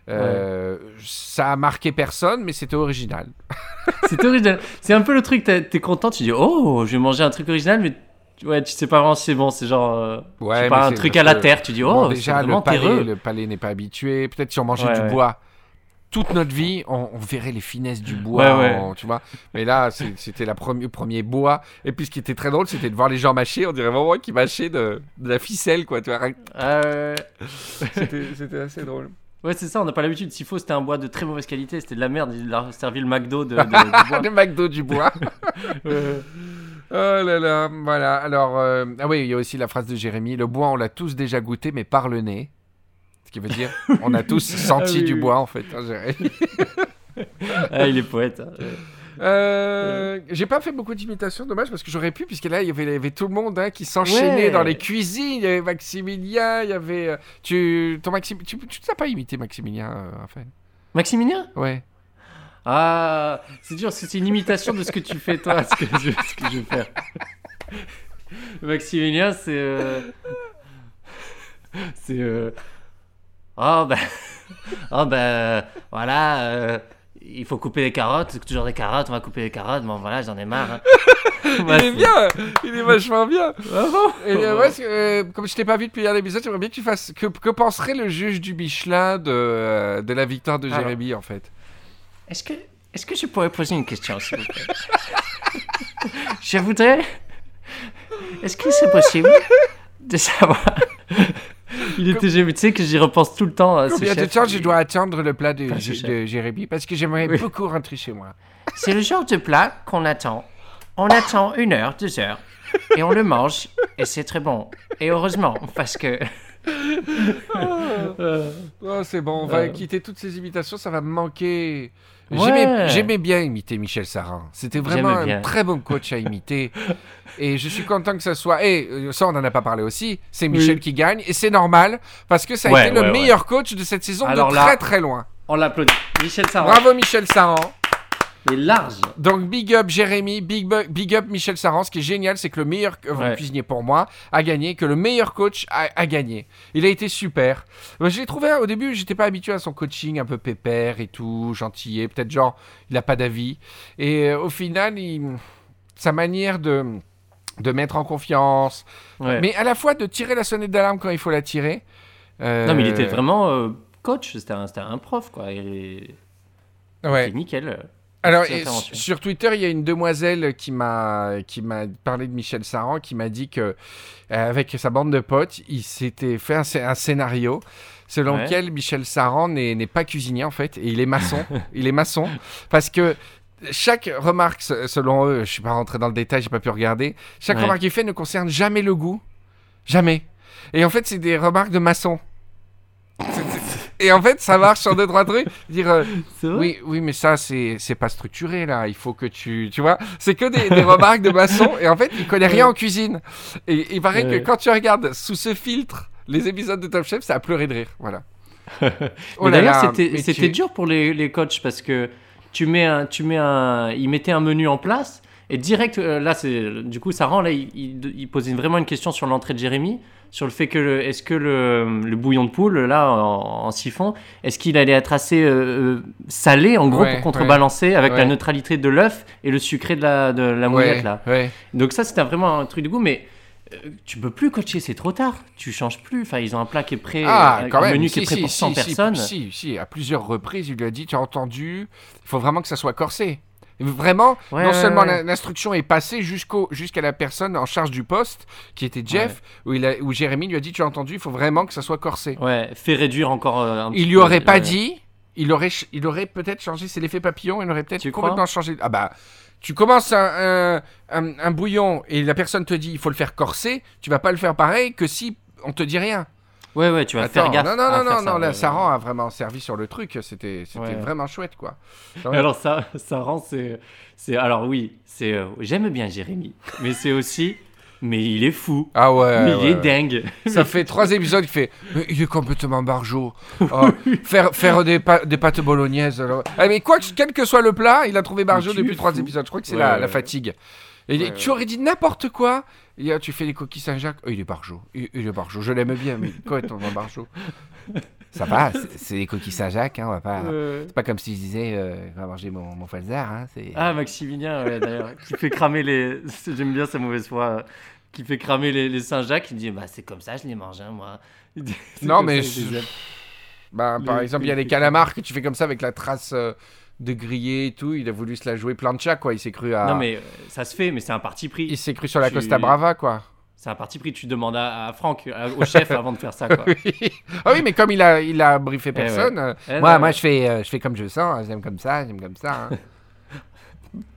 Euh, Ça a marqué personne, mais c'était original. C'est original. C'est un peu le truc, t'es t'es content, tu dis oh, je vais manger un truc original, mais ouais, tu sais pas vraiment si c'est bon. C'est genre, euh, Ouais, mais pas, un c'est truc à la terre, tu dis oh, Bon, c'est déjà, le palais, terreux. le palais n'est pas habitué. Peut-être si on mangeait Ouais, du ouais. bois toute notre vie, on, on verrait les finesses du bois, Ouais, tu vois. Mais là, c'est- c'était première premier bois. Et puis, ce qui était très drôle, c'était de voir les gens mâcher. On dirait vraiment qu'ils mâchaient de, de la ficelle, quoi. Tu vois, Ah c'était assez drôle. Ouais, c'est ça, on n'a pas l'habitude. S'il faut, c'était un bois de très mauvaise qualité, c'était de la merde. Il a servi le McDo de, de- du bois. le McDo du bois. Oh là là, voilà. Alors, euh, ah oui, il y a aussi la phrase de Jérémy. Le bois, on l'a tous déjà goûté, mais par le nez. Ce qui veut dire, on a tous senti Ah oui, du oui. bois, en fait. hein, Jérémy. ah, il est poète. hein. Euh, J'ai pas fait beaucoup d'imitations, dommage, parce que j'aurais pu, puisque là, il y avait, il y avait tout le monde hein, qui s'enchaînait Ouais. dans les cuisines. Il y avait Maximilien, il y avait. euh, tu, ton Maxim, tu, tu t'as pas imité Maximilien, euh, Raphaël? Maximilien? Ouais. Ah, c'est dur, c'est une imitation de ce que tu fais toi, ce que je, ce que je vais faire. Maximilien, c'est. euh, C'est. euh, Oh, ben. Oh, ben. Voilà. euh, Il faut couper les carottes, toujours des carottes, on va couper les carottes. Bon, voilà, j'en ai marre. hein. Il est bien, il est vachement bien. Ah Et ouais, comme je t'ai pas vu depuis hier l'épisode, j'aimerais bien que tu fasses. Que, que penserait le juge du Michelin de, de la victoire de Alors. Jérémy en fait? Est-ce que, est-ce que je pourrais poser une question, s'il vous plaît? Je voudrais. Est-ce que c'est possible de savoir. Il était génial. Tu sais que j'y repense tout le temps. à ce Combien de temps je dois attendre le plat de, Pas ce de chef. Jérémy? Parce que j'aimerais Oui. beaucoup rentrer chez moi. C'est le genre de plat qu'on attend. On attend une heure, deux heures, et on le mange, et c'est très bon. Et heureusement, parce que. Oh, c'est bon, on va Euh. quitter toutes ces imitations, ça va me manquer. Ouais. J'aimais- bien imiter Michel Sarin. C'était vraiment un très bon coach à imiter. et je suis content que ça soit. Et euh, ça, on en a pas parlé aussi. C'est Michel Oui. qui gagne. Et c'est normal parce que ça a Ouais, été le ouais, meilleur coach de cette saison Alors de là- très très loin. On l'applaudit. Michel Sarra. Bravo Michel Saran. Large. Donc big up Jérémy, big, up Michel Saran. Ce qui est génial, c'est que le meilleur euh, Ouais. cuisinier pour moi a gagné, que le meilleur coach a, a gagné. Il a été super. Je l'ai trouvé au début, j'étais pas habitué à son coaching un peu pépère et tout, gentillet, peut-être genre il a pas d'avis. Et euh, au final, il- sa manière de de mettre en confiance, Ouais. mais à la fois de tirer la sonnette d'alarme quand il faut la tirer. Euh, Non, mais il était vraiment euh, coach. C'était un, prof, quoi. Il est, Ouais. nickel. Alors, sur Twitter, il y a une demoiselle qui m'a qui m'a parlé de Michel Saran, qui m'a dit que euh, avec sa bande de potes, il s'était fait un, scé- un scénario selon Ouais. lequel Michel Saran n'est pas cuisinier en fait, et il est maçon. il est maçon parce que chaque remarque, se- selon eux, je suis pas rentré dans le détail, j'ai pas pu regarder. Chaque Ouais. remarque qu'il fait ne concerne jamais le goût, jamais. Et en fait, c'est des remarques de maçon. Et en fait, ça marche sur deux trois trucs. Dire euh, oui, oui, mais ça, c'est pas structuré, là. Il faut que tu... Tu vois C'est que des, des remarques de maçon. Et en fait, il connaît rien en cuisine. Et il paraît que quand tu regardes sous ce filtre les épisodes de Top Chef, ça a pleuré de rire. Voilà. Oh d'ailleurs, c'était tu- dur pour les, les coachs parce que tu mets un, tu mets un, ils mettaient un menu en place et direct, euh, là, c'est du coup, ça rend là, il, il, il posait vraiment une question sur l'entrée de Jérémy, sur le fait que est-ce que le, le bouillon de poule là en, en siphon, est-ce qu'il allait être assez euh, euh, salé en gros Ouais, pour contrebalancer avec ouais. la neutralité de l'œuf et le sucré de la, de la mouillette Ouais, là. ouais. Donc ça, c'était vraiment un truc de goût, mais euh, tu peux plus coacher, c'est trop tard. Tu changes plus. Enfin, ils ont un plat qui est prêt, Ah, un quand même. menu si, qui est prêt si, pour si, 100 si, personnes. Si, si, à plusieurs reprises, il lui a dit, tu as entendu, il faut vraiment que ça soit corsé. Vraiment, Ouais, non ouais, seulement ouais. l'instruction est passée jusqu'au jusqu'à la personne en charge du poste, qui était Jeff, où, il a, où Jérémy lui a dit, tu as entendu, il faut vraiment que ça soit corsé. Ouais, fait réduire encore euh, un Il lui peu, aurait pas dit, il aurait, il aurait peut-être changé, c'est l'effet papillon, il aurait peut-être complètement changé. Ah bah, tu commences un, un, un- un bouillon et la personne te dit il faut le faire corser, tu vas pas le faire pareil que si on te dit rien. Ouais, ouais, tu vas faire Attends, gaffe. non, non, à non, faire non, non, ça, là, ouais, Saran a vraiment servi sur le truc, c'était c'était Ouais. vraiment chouette, quoi. Alors, ça, rend, c'est. c'est- Alors, oui, c'est. euh, J'aime bien Jérémy, mais c'est aussi. Mais il est fou. Ah ouais, mais ouais, il est ouais. dingue. Ça fait trois épisodes qu'il fait. Mais il est complètement barjot. Oh, faire faire des, pa- des pâtes bolognaises. alors. Ah, mais quoi, que- quel que soit le plat, il a trouvé barjot depuis trois fou. épisodes. Je crois que c'est la, fatigue. Et Ouais, tu aurais dit n'importe quoi. Et, euh, tu fais des coquilles Saint-Jacques. Oh, il est barjot. Il, il est barjot. Je l'aime bien, mais quoi un barjot? Ça va, c'est- des coquilles Saint-Jacques. Hein, on va pas. Euh, C'est pas comme si je disais, euh, on va manger mon, mon falzar. Hein. Ah, Maximilien, ouais, d'ailleurs, qui fait cramer les. J'aime bien sa mauvaise foi. euh, Qui fait cramer les, les Saint-Jacques. Il dit Bah, c'est comme ça, je les mange, hein, moi. Non, mais ça, je les. Bah, par Le- exemple, il y a le- les calamars que tu fais comme ça avec la trace euh, de grillé et tout. Il a voulu se la jouer plancha, quoi. Il s'est cru à. Non, mais euh, ça se fait, mais c'est un parti pris. Il s'est cru sur la Tu- Costa Brava, quoi. C'est un parti pris. Tu demandes à, à Franck, à- au chef, avant de faire ça, quoi. ah oui, mais comme il a, il a briefé Eh ouais. personne, euh, Eh moi, non, moi ouais. je, fais, euh, je fais comme je sens, j'aime comme ça, j'aime comme ça. hein.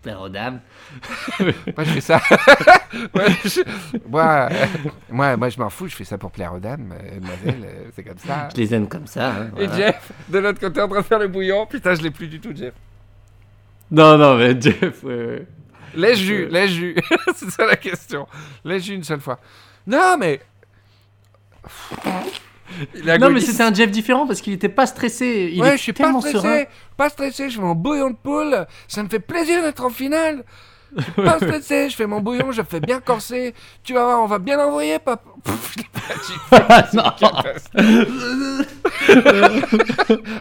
Père aux dames. moi, je fais ça. moi, je, moi, euh, moi, moi, je m'en fous, je fais ça pour plaire aux dames, euh, mademoiselle, euh, c'est comme ça. Je les aime comme ça. hein, Et. Jeff, de l'autre côté, en train de faire le bouillon. Putain, je l'ai plus du tout, Jeff. Non, non, mais Jeff. Laisse jus, Euh. laisse jus. c'est ça la question. Laisse jus une seule fois. Non, mais. Il Non, mais c'était un Jeff différent parce qu'il était pas stressé. Il ouais, est je suis pas stressé. serein. Pas stressé, je fais mon bouillon de poule. Ça me fait plaisir d'être en finale. Je suis pas stressé, je fais mon bouillon, je fais bien corser. Tu vas voir, on va bien l'envoyer, papa. Pff, je l'ai pas dit.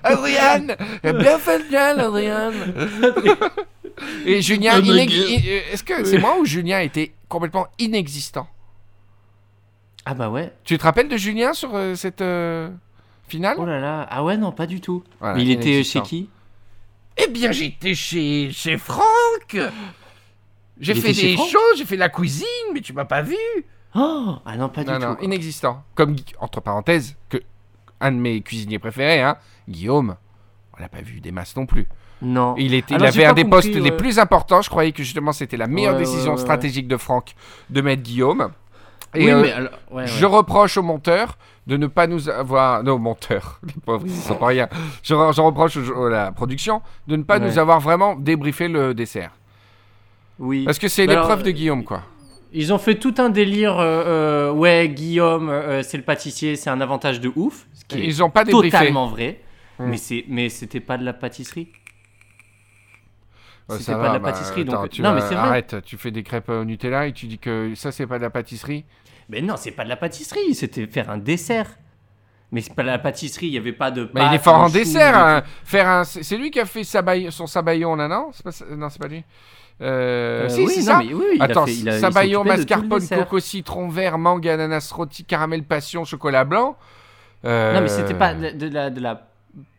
Adriane Elle a bien fait le Adriane Et Julien, est-ce que c'est moi ou Julien était complètement inexistant? Ah bah ouais. Tu te rappelles de Julien sur euh, cette euh, finale? Oh là là. Ah ouais, non, pas du tout. Voilà, mais il était chez qui? Eh bien, j'étais chez, chez Franck J'ai Il fait était chez des Franck? choses, j'ai fait la cuisine, mais tu m'as pas vu Oh Ah non, pas du Non, tout. non, inexistant. Comme, Gui- entre parenthèses, que un de mes cuisiniers préférés, hein, Guillaume, on l'a pas vu des masses non plus. Non. Il, était, il Alors, j'ai avait un pas des compris, postes les ouais. plus importants. Je croyais que justement c'était la meilleure Ouais, décision ouais, ouais, stratégique de Franck de mettre Guillaume. Et oui, euh, mais alors, ouais, ouais. je reproche au monteur de ne pas nous avoir. Non, au monteur, les pauvres, ils sont pas rien. Je, re- je reproche au- à la production de ne pas Ouais. nous avoir vraiment débriefé le dessert. Oui. Parce que c'est alors, l'épreuve de euh, Guillaume, quoi. Ils ont fait tout un délire. euh, euh, ouais, Guillaume, euh, c'est le pâtissier, c'est un avantage de ouf. Ce qui est Ils ont pas débriefé. totalement vrai. C'est, mais c'était pas de la pâtisserie. C'était ça pas va, de la bah, pâtisserie, attends, donc- tu non, vas- mais c'est vrai. Arrête, tu fais des crêpes au Nutella et tu dis que ça, c'est pas de la pâtisserie. Mais non, c'est pas de la pâtisserie. C'était faire un dessert. Mais c'est pas de la pâtisserie. Il y avait pas de. Mais il est fort en dessert. de- hein. Faire un... C'est c'est lui qui a fait son sabayon, là, non? C'est pas... Non, c'est pas lui. Euh, Euh, si, oui, c'est ça. mais oui, il a Attends, fait- il a- sabayon, mascarpone, coco, citron vert, mangue, ananas, rôti, caramel, passion, chocolat blanc. Euh, Non, mais c'était pas de, de la, de la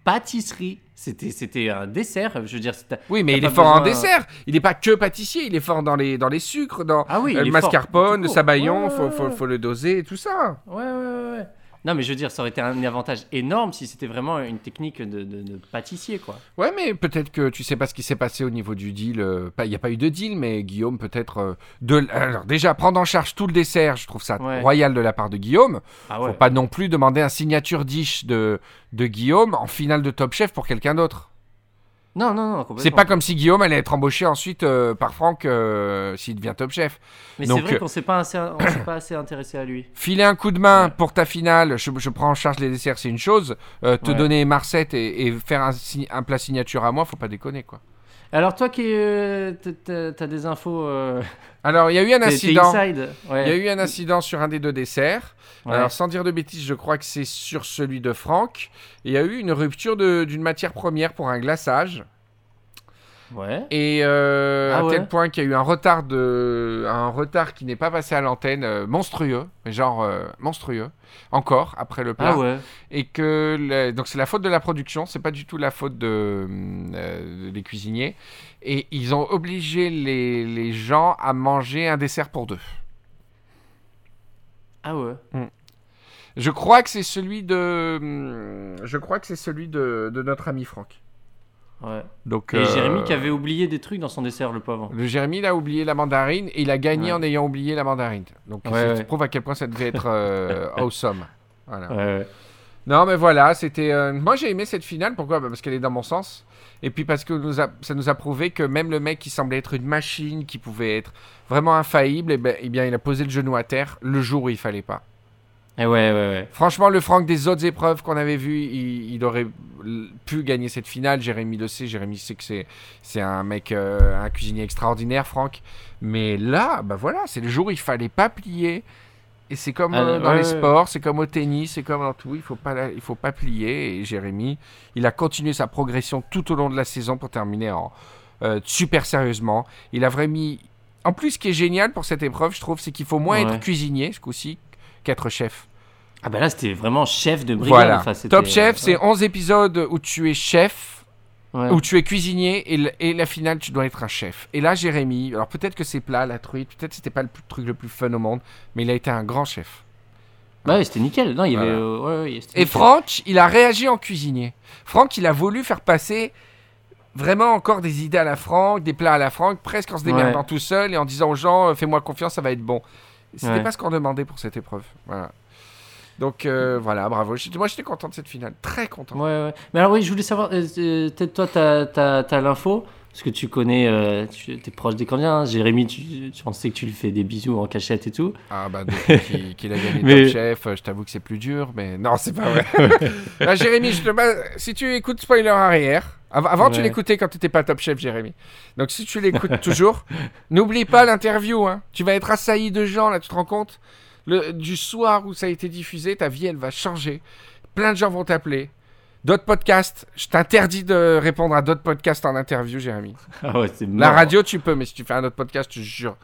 pâtisserie. C'était, c'était un dessert. Je veux dire, Oui, mais il est fort en dessert. Il n'est pas que pâtissier, il est fort dans les, dans les sucres, dans Ah oui, il le mascarpone, le sabayon, Ouais, faut, ouais, faut, faut le doser tout ça. Ouais, ouais, ouais. Non, mais je veux dire, ça aurait été un avantage énorme si c'était vraiment une technique de, de- de pâtissier, quoi. Ouais, mais peut-être que tu sais pas ce qui s'est passé au niveau du deal. euh, Il n'y a pas eu de deal, mais Guillaume, peut-être. euh, de... Alors, déjà, prendre en charge tout le dessert, je trouve ça Ouais. royal de la part de Guillaume. Ah ouais. Faut pas non plus demander un signature dish de, de Guillaume en finale de Top Chef pour quelqu'un d'autre. Non, non, non. C'est pas comme si Guillaume allait être embauché ensuite euh, par Franck euh, s'il devient Top Chef. Mais c'est vrai euh, qu'on s'est pas, assez, on s'est pas assez intéressé à lui. Filer un coup de main Ouais. pour ta finale, je, je prends en charge les desserts, c'est une chose. Euh, te Ouais. donner Marcette et, et faire un, un plat signature à moi, faut pas déconner quoi. Alors, toi qui euh, t'as- des infos. Euh, Alors, il y a eu un incident. Ouais. Il y a eu un incident sur un des deux desserts. Ouais. Alors, sans dire de bêtises, je crois que c'est sur celui de Franck. Il y a eu une rupture d'une matière première pour un glaçage. Ouais. Et euh, Ah à ouais tel point qu'il y a eu un retard, de, un retard qui n'est pas passé à l'antenne, euh, monstrueux, mais genre euh, monstrueux, encore après le plat. Ah ouais. Et que le- donc c'est la faute de la production, c'est pas du tout la faute de, euh, des cuisiniers. Et ils ont obligé les, les gens à manger un dessert pour deux. Ah ouais. Je crois que c'est celui de. hum, Je crois que c'est celui de, de notre ami Franck. Ouais. Donc, Et euh, Jérémy qui avait oublié des trucs dans son dessert, le pauvre. Le Jérémy, il a oublié la mandarine et il a gagné Ouais. en ayant oublié la mandarine. Donc, Ouais, ça prouve à quel point ça devait être euh, awesome. Voilà. Non, mais voilà, c'était. euh, Moi, j'ai aimé cette finale. Pourquoi? Bah, Parce qu'elle est dans mon sens. Et puis parce que nous a- ça nous a prouvé que même le mec qui semblait être une machine, qui pouvait être vraiment infaillible, eh, ben, eh bien, il a posé le genou à terre le jour où il fallait pas. Et ouais, ouais, ouais. Franchement, le Franck des autres épreuves qu'on avait vues, il, il aurait pu gagner cette finale. Jérémy le sait. Jérémy sait que c'est, c'est un mec, euh, un cuisinier extraordinaire, Franck. Mais là, bah voilà, c'est le jour où il fallait pas plier. Et c'est comme Ah, euh, dans ouais, les sports, c'est comme au tennis, c'est comme dans tout. Il faut pas, il faut pas plier. Et Jérémy, il a continué sa progression tout au long de la saison pour terminer en euh, super sérieusement. Il a vraiment mis. En plus, ce qui est génial pour cette épreuve, je trouve, c'est qu'il faut moins Ouais. être cuisinier ce coup-ci qu'être chef. Ah bah là, c'était vraiment chef de brigade. Voilà. Enfin, c'était- Top Chef, c'est ouais. 11 épisodes où tu es chef, Ouais. où tu es cuisinier, et, la finale, tu dois être un chef. Et là, Jérémy, alors peut-être que c'est plat, la truite, peut-être que c'était pas le plus- truc le plus fun au monde, mais il a été un grand chef. Bah ouais, c'était nickel. Non, il avait. Voilà. euh, ouais, ouais, c'était Et. Franck, il a réagi en cuisinier. Franck, il a voulu faire passer vraiment encore des idées à la Franck, des plats à la Franck, presque en se démerdant tout seul et en disant aux gens, euh, fais-moi confiance, ça va être bon. C'était pas ce qu'on demandait pour cette épreuve. Voilà. Donc euh, voilà, bravo. Moi, j'étais content de cette finale, très content. Ouais, ouais. Mais alors, oui, je voulais savoir, euh, euh, peut-être toi, t'as t'as- t'as l'info, parce que tu connais, euh, tu es proche des candidats. hein. Jérémy, tu, tu pensais que tu lui fais des bisous en cachette et tout. Ah bah depuis qu'il a gagné Mais- Top Chef, je t'avoue que c'est plus dur, mais non, c'est pas vrai. Ah, Jérémy, je te bats- si tu écoutes Spoiler arrière, av- avant tu l'écoutais quand tu n'étais pas Top Chef, Jérémy. Donc si tu l'écoutes toujours, n'oublie pas l'interview. Hein. Tu vas être assailli de gens, là, tu te rends compte? Le, Du soir où ça a été diffusé, ta vie, elle va changer. Plein de gens vont t'appeler. D'autres podcasts, je t'interdis de répondre à d'autres podcasts en interview, Jérémy. Ah ouais, c'est La radio, tu peux, mais si tu fais un autre podcast, je te jure,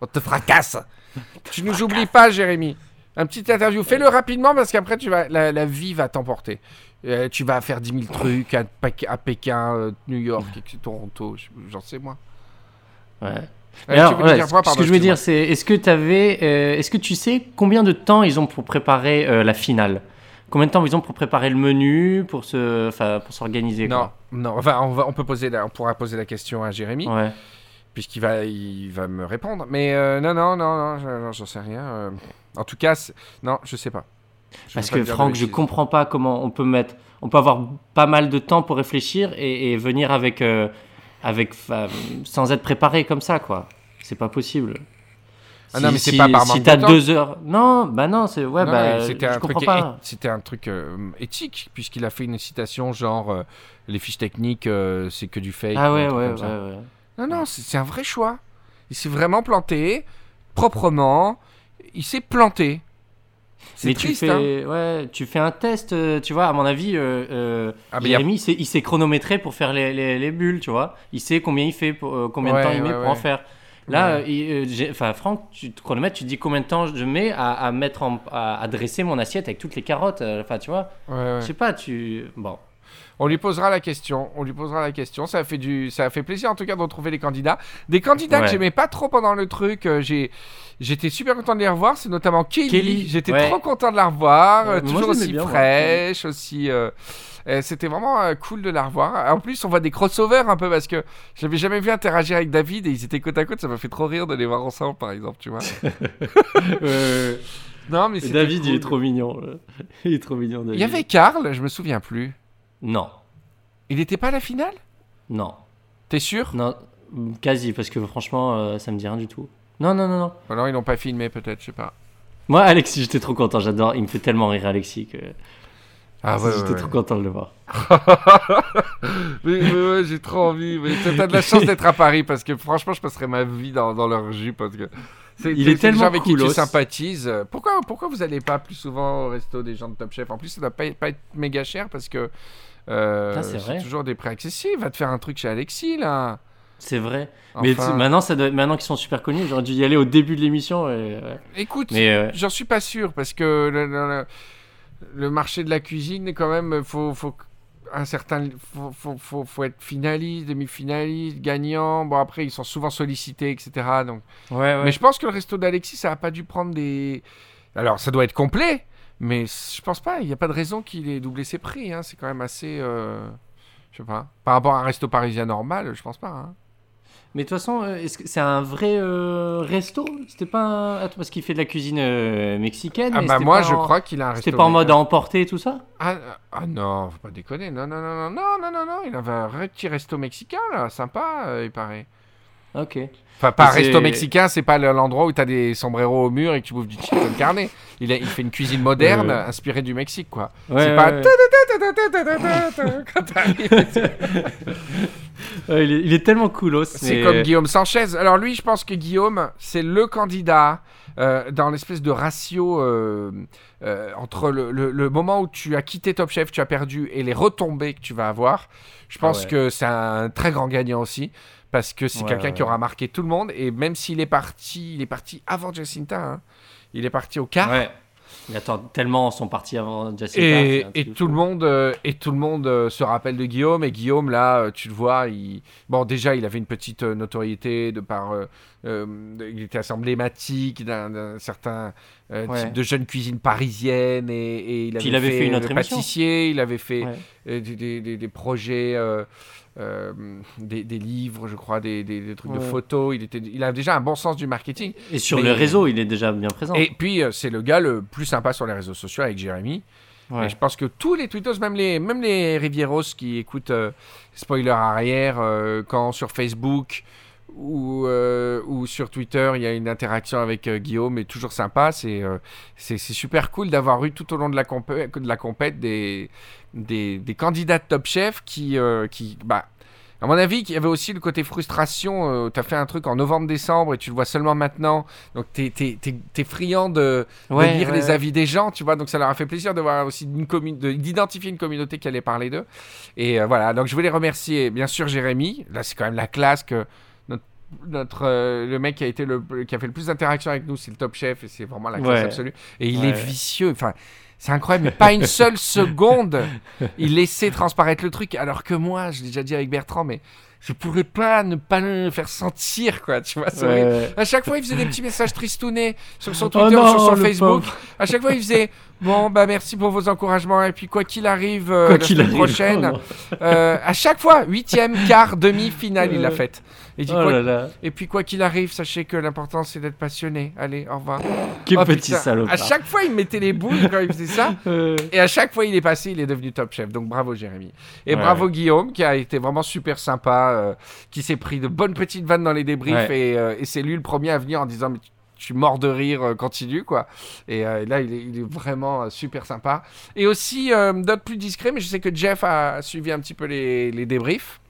on te fracasse. tu nous oublies pas, Jérémy. Un petit interview. Fais-le rapidement parce qu'après, tu vas, la, la vie va t'emporter. Euh, tu vas faire 10 000 trucs à, Pékin, euh, New York, Toronto, je- j'en sais moi. Ouais. Euh, alors, ouais, dire quoi, ce que je veux excuse-moi. dire, c'est est-ce que tu avais, est-ce que tu sais combien de temps ils ont pour préparer euh, la finale? Combien de temps ils ont pour préparer le menu, pour se, pour s'organiser Non, non. Enfin, on, va, on peut poser, la- on pourra poser la question à Jérémy, quoi. Ouais. puisqu'il va, il va me répondre. Mais euh, non, non, non, non, je- non, j'en sais rien. euh. en tout cas, non, je sais pas. Je Parce que Franck, je comprends pas comment on peut mettre, on peut avoir pas mal de temps pour réfléchir et, et venir avec, euh, avec, sans être préparé comme ça, quoi. C'est pas possible. Ah non, mais c'est pas par Si t'as de deux heures, non, bah non, c'est ouais, Non, bah, c'était un truc, pas. c'était un truc euh, éthique puisqu'il a fait une citation genre euh, les fiches techniques euh, c'est que du fake. Ah ouais, ouais, ouais. Non non, c'est un vrai choix. Il s'est vraiment planté proprement. Il s'est planté. Mais triste. tu hein. fais, ouais, tu fais un test, euh, tu vois, à mon avis, euh, euh, Ah, a- Jérémy, il s'est- chronométré pour faire les, les, les bulles, tu vois. Il sait combien il fait, pour, euh, combien de temps il met pour en faire. Là, euh, enfin, Franck, tu te chronomètres, tu te dis combien de temps je mets à, à mettre en, à, à dresser mon assiette avec toutes les carottes. Enfin, tu vois, je sais pas, tu, bon. On lui posera la question. On lui posera la question. Ça a fait du, ça a fait plaisir en tout cas de retrouver les candidats. Des candidats que j'aimais pas trop pendant le truc. euh, j'ai, j'étais super content de les revoir. C'est notamment Kelly. Kelly, J'étais ouais. trop content de la revoir. Ouais, euh, moi, toujours aussi bien, fraîche, aussi. euh, euh, c'était vraiment euh, cool de la revoir. En plus, on voit des crossovers un peu parce que je l'avais jamais vu interagir avec David et ils étaient côte à côte. Ça m'a fait trop rire de les voir ensemble, par exemple, tu vois. non, mais David, il est trop mignon. là. Il est trop mignon. David. Il y avait Karl, je me souviens plus. Non, Il n'était pas à la finale? Non, T'es sûr? Non, quasi, parce que franchement, euh, ça me dit rien du tout. Non, non, non, non. Alors ils l'ont pas filmé peut-être, je sais pas. Moi, Alexis, j'étais trop content, j'adore. Il me fait tellement rire, Alexis, que Ah j'étais trop content de le voir. mais, mais ouais, j'ai trop envie. Mais t'as de la chance d'être à Paris parce que franchement, je passerais ma vie dans, dans leur jus parce que c'est Il c'est- est des tellement gens avec qui tu sympathises. Pourquoi, pourquoi vous allez pas plus souvent au resto des gens de Top Chef? En plus, ça doit pas, pas être méga cher parce que euh, Ah, c'est vrai. toujours des prix accessibles. Va te faire un truc chez Alexis là. C'est vrai. Mais Enfin, maintenant, ça doit... maintenant qu'ils sont super connus, j'aurais dû y aller au début de l'émission. et, écoute, Mais euh, J'en suis pas sûr parce que le, le- marché de la cuisine est quand même faut faut un certain faut, faut, faut, faut être finaliste, demi-finaliste, gagnant. Bon après ils sont souvent sollicités etc. Donc ouais, ouais. mais je pense que le resto d'Alexis ça a pas dû prendre des alors ça doit être complet Mais je pense pas, il n'y a pas de raison qu'il ait doublé ses prix. hein. C'est quand même assez. euh, je sais pas. Par rapport à un resto parisien normal, je pense pas. hein. Mais de toute façon, euh, est-ce que c'est un vrai euh, resto? C'était pas un... Attends, parce qu'il fait de la cuisine euh, mexicaine. Ah mais bah moi, je en- crois qu'il a un resto. C'était pas en mode à emporter et tout ça? Ah, euh, ah non, faut pas déconner. Non, non, non, non, non, non, non, non. Il avait un petit resto mexicain, là. Sympa, euh, il paraît. Ok. Enfin, pas resto mexicain, c'est pas le- l'endroit où t'as des sombreros au mur et que tu bouffes du chicken carne. Il, a- il fait une cuisine moderne, Ouais. inspirée du Mexique, quoi. Ouais, c'est ouais, pas. ouais. Ouais, il, est, il est tellement coolos. C'est mais- comme Guillaume Sanchez. Alors lui, je pense que Guillaume, c'est le candidat euh, dans l'espèce de ratio euh, euh, entre le, le- le moment où tu as quitté Top Chef, tu as perdu, et les retombées que tu vas avoir. Je pense Ah ouais. que c'est un très grand gagnant aussi. Parce que c'est Ouais, quelqu'un qui aura marqué tout le monde. Et même s'il est parti, il est parti avant Jacinta. hein. Il est parti au quart. Ouais. Mais attends, tellement sont partis avant Jacinta. Et, un et tout le monde euh, et tout le monde euh, se rappelle de Guillaume et Guillaume là euh, tu le vois il bon déjà il avait une petite euh, notoriété de par euh, euh, il était assez emblématique d'un certain euh, Ouais. type de jeune cuisine parisienne et, et il avait Puis il avait fait une autre le émission. pâtissier il avait fait Ouais. euh, des, des- des- des projets euh, euh, des, des livres je crois des, des- des trucs de photos il était il a déjà un bon sens du marketing Et sur Mais- le réseau, il est déjà bien présent. et puis euh, c'est le gars le plus sympa sur les réseaux sociaux avec Jérémy Ouais. et je pense que tous les tweetos, même les, même les Rivieros qui écoutent euh, Spoiler Arrière, euh, quand sur Facebook ou, euh, ou sur Twitter, il y a une interaction avec euh, Guillaume, est toujours sympa. C'est euh, c'est super cool d'avoir eu tout au long de la, compé- de la compète des, des, des candidats de Top Chef qui, euh, qui bah, à mon avis, il y avait aussi le côté frustration. tu as fait un truc en novembre-décembre et tu le vois seulement maintenant. Donc, tu es, friand de, lire ouais, les ouais. avis des gens, tu vois. Donc ça leur a fait plaisir de voir aussi d'identifier une communauté qui allait parler d'eux. Et euh, voilà, donc je voulais remercier bien sûr Jérémy. Là, c'est quand même la classe que notre, euh, le mec qui a été le qui a fait le plus d'interactions avec nous, c'est le top chef et c'est vraiment la classe Ouais. absolue. Et il Ouais. est vicieux. Enfin. C'est incroyable, mais pas une seule seconde il laissait transparaître le truc. Alors que moi, je l'ai déjà dit avec Bertrand, mais je pourrais pas ne pas le faire sentir, quoi. Tu vois, Ouais. À chaque fois, il faisait des petits messages tristounés sur son Oh Twitter, sur son Facebook. pauvre. À chaque fois, il faisait Bon, bah merci pour vos encouragements. Et puis, quoi qu'il arrive, euh, Quoi la semaine arrive. prochaine, Oh, euh, à chaque fois, huitième, quart, demi-finale, il l'a faite. Et, dit, Oh quoi- là là. et puis, quoi qu'il arrive, sachez que l'important, c'est d'être passionné. Allez, au revoir. Quel Oh, petit putain. salopard. À chaque fois, il mettait les boules quand il faisait ça. Et à chaque fois, il est passé, il est devenu top chef. Donc bravo Jérémy. Et Ouais. bravo Guillaume, qui a été vraiment super sympa, euh, qui s'est pris de bonnes petites vannes dans les débriefs. Ouais. Et, euh, et c'est lui le premier à venir en disant Mais je suis mort de rire, euh, continue quoi. Et euh, là, il est, il est vraiment euh, super sympa. Et aussi, d'autres plus discrets, mais je sais que Jeff a suivi un petit peu les, les débriefs.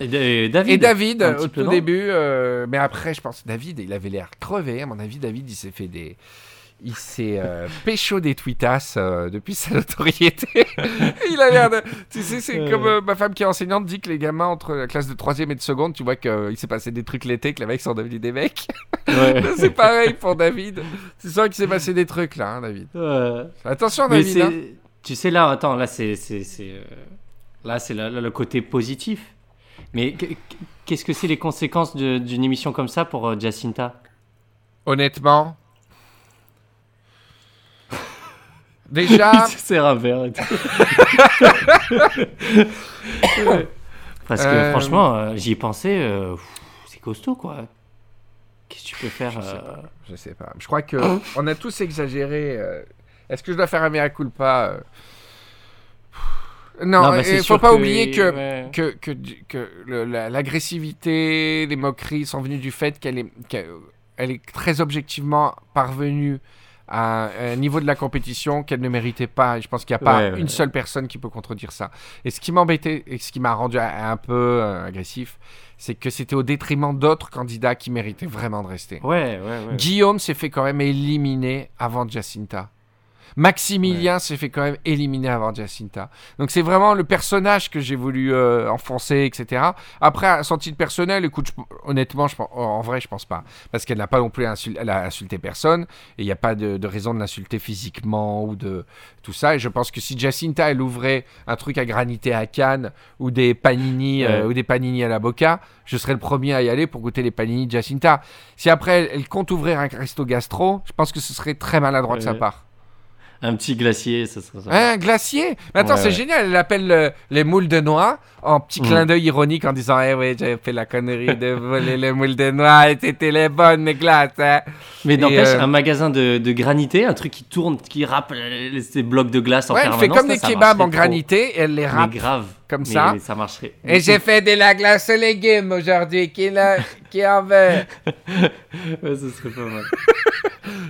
Et, et David. Et David, euh, au tout début, euh, mais après, je pense, David, il avait l'air crevé. À mon avis, David, il s'est fait des. Il s'est euh, pécho des tweetas euh, depuis sa notoriété. il a l'air de. Tu sais, c'est Ouais. comme euh, ma femme qui est enseignante dit que les gamins entre la classe de 3 et de seconde, tu vois qu'il s'est passé des trucs l'été, que les mecs sont devenus des mecs. Ouais. c'est pareil pour David. Tu sens qu'il s'est passé des trucs là, hein, David. Ouais. Attention, Mais David. hein. c'est- tu sais là, attends, là c'est c'est c'est, euh, là c'est le côté positif. Mais qu- qu'est-ce que c'est les conséquences d'une émission comme ça pour euh, Jacinta? Honnêtement. Déjà. C'est un verre. Parce que Euh, franchement, euh, j'y ai pensé, euh, pff, c'est costaud quoi. Qu'est-ce que tu peux faire Je sais euh, pas. Je sais pas. Je crois que on a tous exagéré. Est-ce que je dois faire un mea culpa Non, bah, il c'est faut pas que- oublier que ouais. que, que, que le- la- l'agressivité, les moqueries sont venues du fait qu'elle est, qu'elle est très objectivement parvenue à un niveau de la compétition qu'elle ne méritait pas. Je pense qu'il n'y a pas Ouais, ouais. une seule personne qui peut contredire ça. Et ce qui m'embêtait et ce qui m'a rendu un peu euh, agressif, c'est que c'était au détriment d'autres candidats qui méritaient vraiment de rester. Ouais. Guillaume s'est fait quand même éliminer avant Jacinta. Maximilien s'est fait quand même éliminer avant Jacinta. Donc c'est vraiment le personnage que j'ai voulu euh, enfoncer, etc. Après, à son titre personnel, écoute, je- honnêtement, je, en vrai, je pense pas. Parce qu'elle n'a pas non plus insul- elle a insulté personne. Et il n'y a pas de, de raison de l'insulter physiquement ou de tout ça. Et je pense que si Jacinta, elle ouvrait un truc à granité à Cannes ou des panini, euh, ou des panini à la Boca, je serais le premier à y aller pour goûter les panini de Jacinta. Si après, elle, elle compte ouvrir un resto gastro, je pense que ce serait très maladroit de sa part. Un petit glacier, ça serait ça. Un glacier? Mais attends, Ouais, c'est ouais. génial. Elle appelle euh, les moules de noix en petit Mm. clin d'œil ironique en disant Eh oui, j'avais fait la connerie de voler les moules de noix et c'était les bonnes glaces. hein. Mais n'empêche, euh, un magasin de, de granité, un truc qui tourne, qui les- ces blocs de glace en Ouais, elle permanence. fait comme des ça kebabs en trop. granité et elle les Mais râpe grave. comme Mais ça. Ça marcherait. Et j'ai fait de la glace aux légumes aujourd'hui. Qui, qui en veut? Ouais, ça serait pas mal.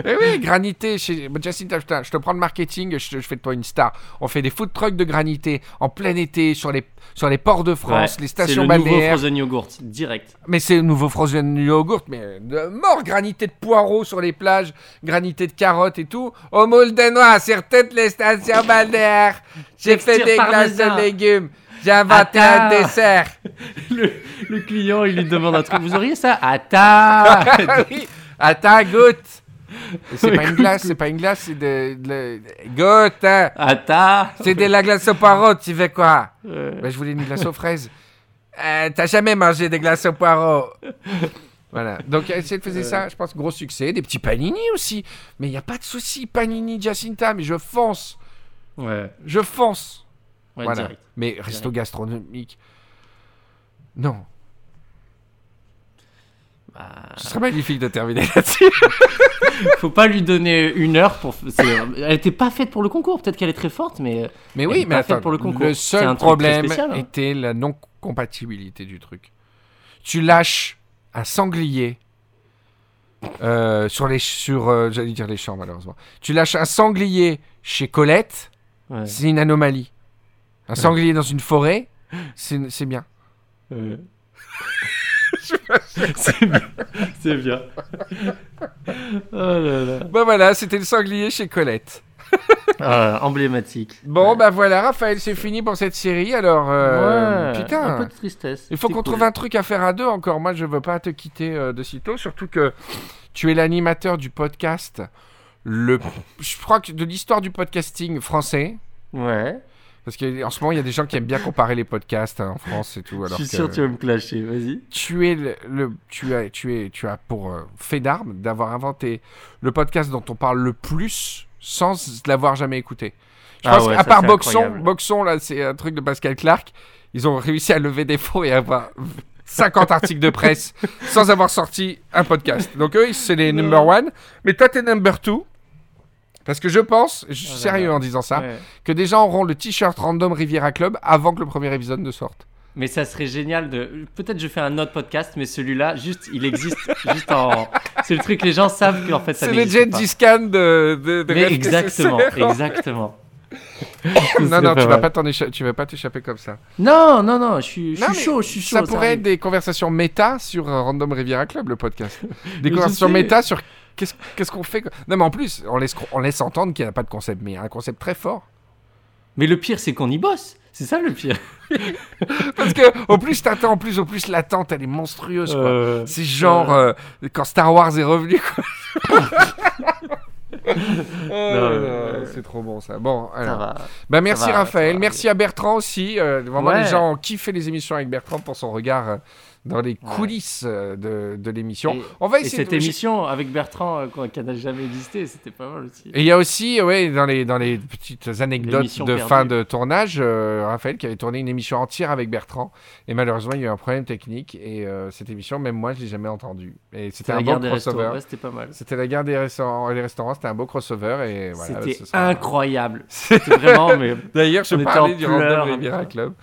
Eh oui, granité. Chez... Jacinta, putain, je te prends le marketing, je, te- je fais de toi une star. On fait des food trucks de granité en plein été sur les, sur les ports de France, Ouais, les stations C'est le nouveau balnéaires. frozen yogurt, direct. Mais c'est le nouveau frozen yogurt, mais de mort, granité de poireaux sur les plages, granité de carottes et tout. Au moule de noix sur toutes les stations balnéaires. J'ai fait des glaces de légumes. J'ai inventé un dessert. Le, le client, il lui demande un truc. Vous auriez ça? Ah oui. Attends, goûte. C'est pas une glace, c'est pas une glace, c'est de, de- goûte. hein. Attends C'est de la glace au poireau, tu veux quoi? Euh, Bah, je voulais une glace aux fraises. Euh, T'as jamais mangé des glaces au poireau Voilà. Donc, elle elle faisait ça, je pense, gros succès. Des petits panini aussi. Mais il n'y a pas de souci, panini, Jacinta, mais je fonce. Ouais, Je fonce. ouais voilà. direct. Mais resto gastronomique. Non. Bah, Ce serait magnifique de terminer là-dessus. faut pas lui donner une heure pour. Elle était pas faite pour le concours. Peut-être qu'elle est très forte, mais. Mais Elle oui, mais pas faite attends, pour le concours. le un seul problème spécial, hein. était la non-compatibilité du truc. Tu lâches un sanglier euh, sur les sur euh, j'allais dire les champs malheureusement. Tu lâches un sanglier chez Colette, Ouais. c'est une anomalie. Un sanglier dans une forêt, c'est c'est bien. Ouais. C'est bien. C'est bien. Oh là là. Bon voilà, c'était le sanglier chez Colette. Ah, emblématique. Bon bah voilà, Raphaël, c'est fini pour cette série. Alors euh, ouais. putain. Un peu de tristesse. Il faut qu'on cool. trouve un truc à faire à deux encore. Moi, je veux pas te quitter euh, de sitôt, surtout que tu es l'animateur du podcast. Le, je crois que de l'histoire du podcasting français, Ouais. Parce qu'en ce moment, il y a des gens qui aiment bien comparer les podcasts hein, en France et tout. Je Alors suis que sûr que tu vas me clasher. Vas-y. tu es le, le- tu as, tu es, tu as pour euh, fait d'armes d'avoir inventé le podcast dont on parle le plus sans l'avoir jamais écouté. Je Ah pense ouais, qu'à ça, part Boxon, incroyable. Boxon là, c'est un truc de Pascal Clark. Ils ont réussi à lever des fonds et à avoir 50 articles de presse sans avoir sorti un podcast. Donc eux, c'est les number one. Mais toi, t'es number two. Parce que je pense, je suis Ah là sérieux en disant ça, Ouais. que des gens auront le t-shirt random Riviera Club avant que le premier épisode ne sorte. Mais ça serait génial de. Peut-être je fais un autre podcast, mais celui-là, juste, il existe juste en. C'est le truc, les gens savent qu'en fait ça C'est le pas. Scan de, de, de Mais exactement, exactement. Non, non, tu vas pas écha- tu vas pas t'échapper comme ça. Non, non, non, je suis, je Non, suis mais chaud, je suis chaud. Ça pourrait arrive. être des conversations méta sur euh, Random Riviera Club, le podcast. Des conversations méta sur qu'est-ce qu'on fait. Non, mais en plus, on laisse, on laisse entendre qu'il n'y a pas de concept, mais il y a un concept très fort. Mais le pire, c'est qu'on y bosse. C'est ça le pire. Parce que au plus t'attends, en plus, au plus l'attente, elle est monstrueuse. Euh, C'est genre euh, quand Star Wars est revenu. Quoi. Oh euh, c'est trop bon ça. Bon, Ça alors. va. Bah merci Ça va, Raphaël, ça va. merci à Bertrand aussi. euh, vraiment, Ouais. les gens ont kiffé les émissions avec Bertrand pour son regard euh, dans les coulisses euh, de, de l'émission. Et- On va Et essayer cette de... émission avec Bertrand, euh, qui n'a jamais existé, c'était pas mal aussi. Et il y a aussi, ouais, dans les, dans les petites anecdotes de perdue. fin de tournage, euh, Raphaël qui avait tourné une émission entière avec Bertrand. Et malheureusement, il y a eu un problème technique. Et euh, cette émission, même moi, je l'ai jamais entendue. Et c'était un la beau crossover. ouais, c'était pas mal. C'était la guerre des restaurants, les restaurants, c'était un beau crossover. Et voilà, C'était sera- incroyable. C'était vraiment, mais D'ailleurs, je parlais du. Random Riviera Club.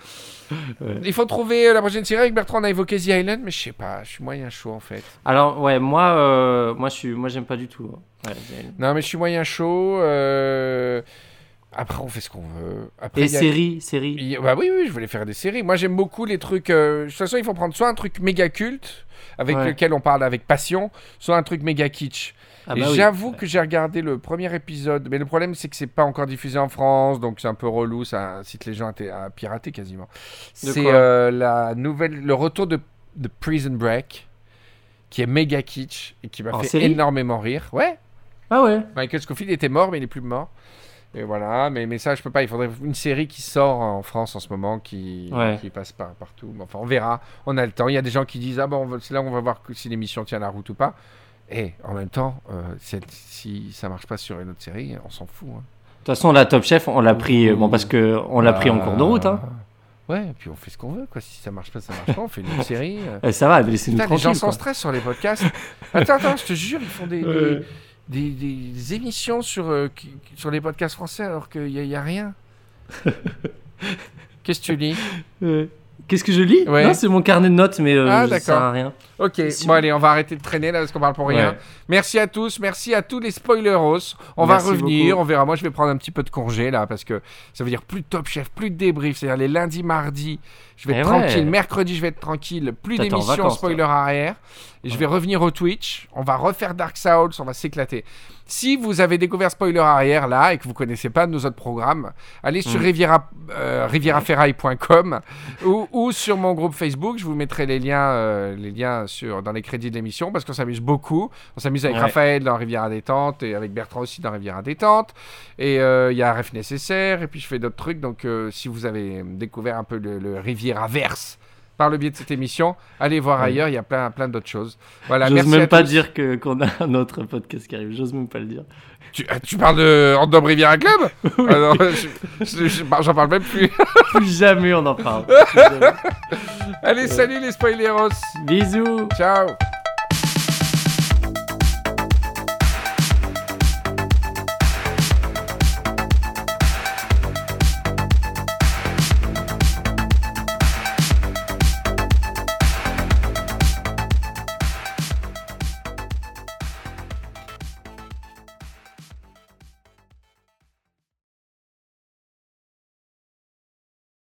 Ouais. Il faut trouver euh, la prochaine série avec Bertrand. On a évoqué The Island, mais je sais pas, je suis moyen chaud en fait. Alors ouais, moi, euh, moi je suis, moi j'aime pas du tout. hein. Ouais, Non, mais je suis moyen chaud. euh, Après, on fait ce qu'on veut. Après, Et y a- série, série. il y a- Bah oui, oui, je voulais faire des séries. Moi, j'aime beaucoup les trucs. euh, De toute façon, il faut prendre soit un truc méga culte, avec Ouais. lequel on parle avec passion, soit un truc méga kitsch. Ah et bah oui. j'avoue que j'ai regardé le premier épisode, mais le problème c'est que c'est pas encore diffusé en France, donc c'est un peu relou, ça incite les gens à, à pirater quasiment. C'est euh, la nouvelle, le retour de, de Prison Break, qui est méga kitsch et qui m'a fait série énormément rire. Ouais, Ah ouais. Michael Scofield était mort, mais il est plus mort. Et voilà, mais, mais ça, je peux pas. Il faudrait une série qui sort en France en ce moment, qui, Ouais. qui passe par, partout. Mais Enfin, on verra. On a le temps. Il y a des gens qui disent Ah bon, c'est là où on va voir si l'émission tient la route ou pas. Et en même temps, euh, si, ça marche pas sur une autre série, on s'en fout. hein. toute façon, la Top Chef, on l'a pris, euh, bon, parce que on l'a pris en cours de route. Hein. Ouais, et puis on fait ce qu'on veut, quoi. Si ça marche pas, ça marche pas. On fait une autre série. euh. Eh, ça va, laissez-nous Putain, les gens tranquille. sans stress sur les podcasts. Attends, attends, je te jure, ils font des, des, Ouais. des- des- des émissions sur, euh, qui- sur les podcasts français alors qu'il n'y a, y a rien. Qu'est-ce que tu lis Ouais. Qu'est-ce que je lis Ouais. Non, c'est mon carnet de notes, mais euh, Ah, ça sert à rien. Ok, bon allez, on va arrêter de traîner là parce qu'on parle pour rien. Ouais. Merci à tous, merci à tous les spoileros. On Merci va revenir, beaucoup. on verra. Moi, je vais prendre un petit peu de congé là parce que ça veut dire plus de top chef, plus de débrief. C'est-à-dire les lundis, mardis, je vais être Eh ouais. tranquille. Mercredi, je vais être tranquille. Plus d'émissions spoiler arrière. Et je vais revenir au Twitch. On va refaire Dark Souls, on va s'éclater. Si vous avez découvert Spoiler Arrière là et que vous connaissez pas nos autres programmes, allez sur Mm. riviera, euh, rivieraferail.com ou, ou sur mon groupe Facebook. Je vous mettrai les liens, euh, les liens sur, dans les crédits de l'émission parce qu'on s'amuse beaucoup. On s'amuse avec Ouais. Raphaël dans Riviera Détente et avec Bertrand aussi dans Riviera Détente. Et euh, il y a Ref Nécessaire et puis je fais d'autres trucs. Donc si vous avez découvert un peu le, le Rivieraverse par le biais de cette émission, allez voir Ouais. ailleurs. Il y a plein, plein d'autres choses. Voilà, J'ose même pas tous. dire que- qu'on a un autre podcast qui arrive. J'ose même pas le dire. Tu, ah, tu parles de Random Riviera Club Ah non, je- je- je- J'en parle même plus. Plus jamais on en parle. Allez, salut les spoileros. Bisous. Ciao.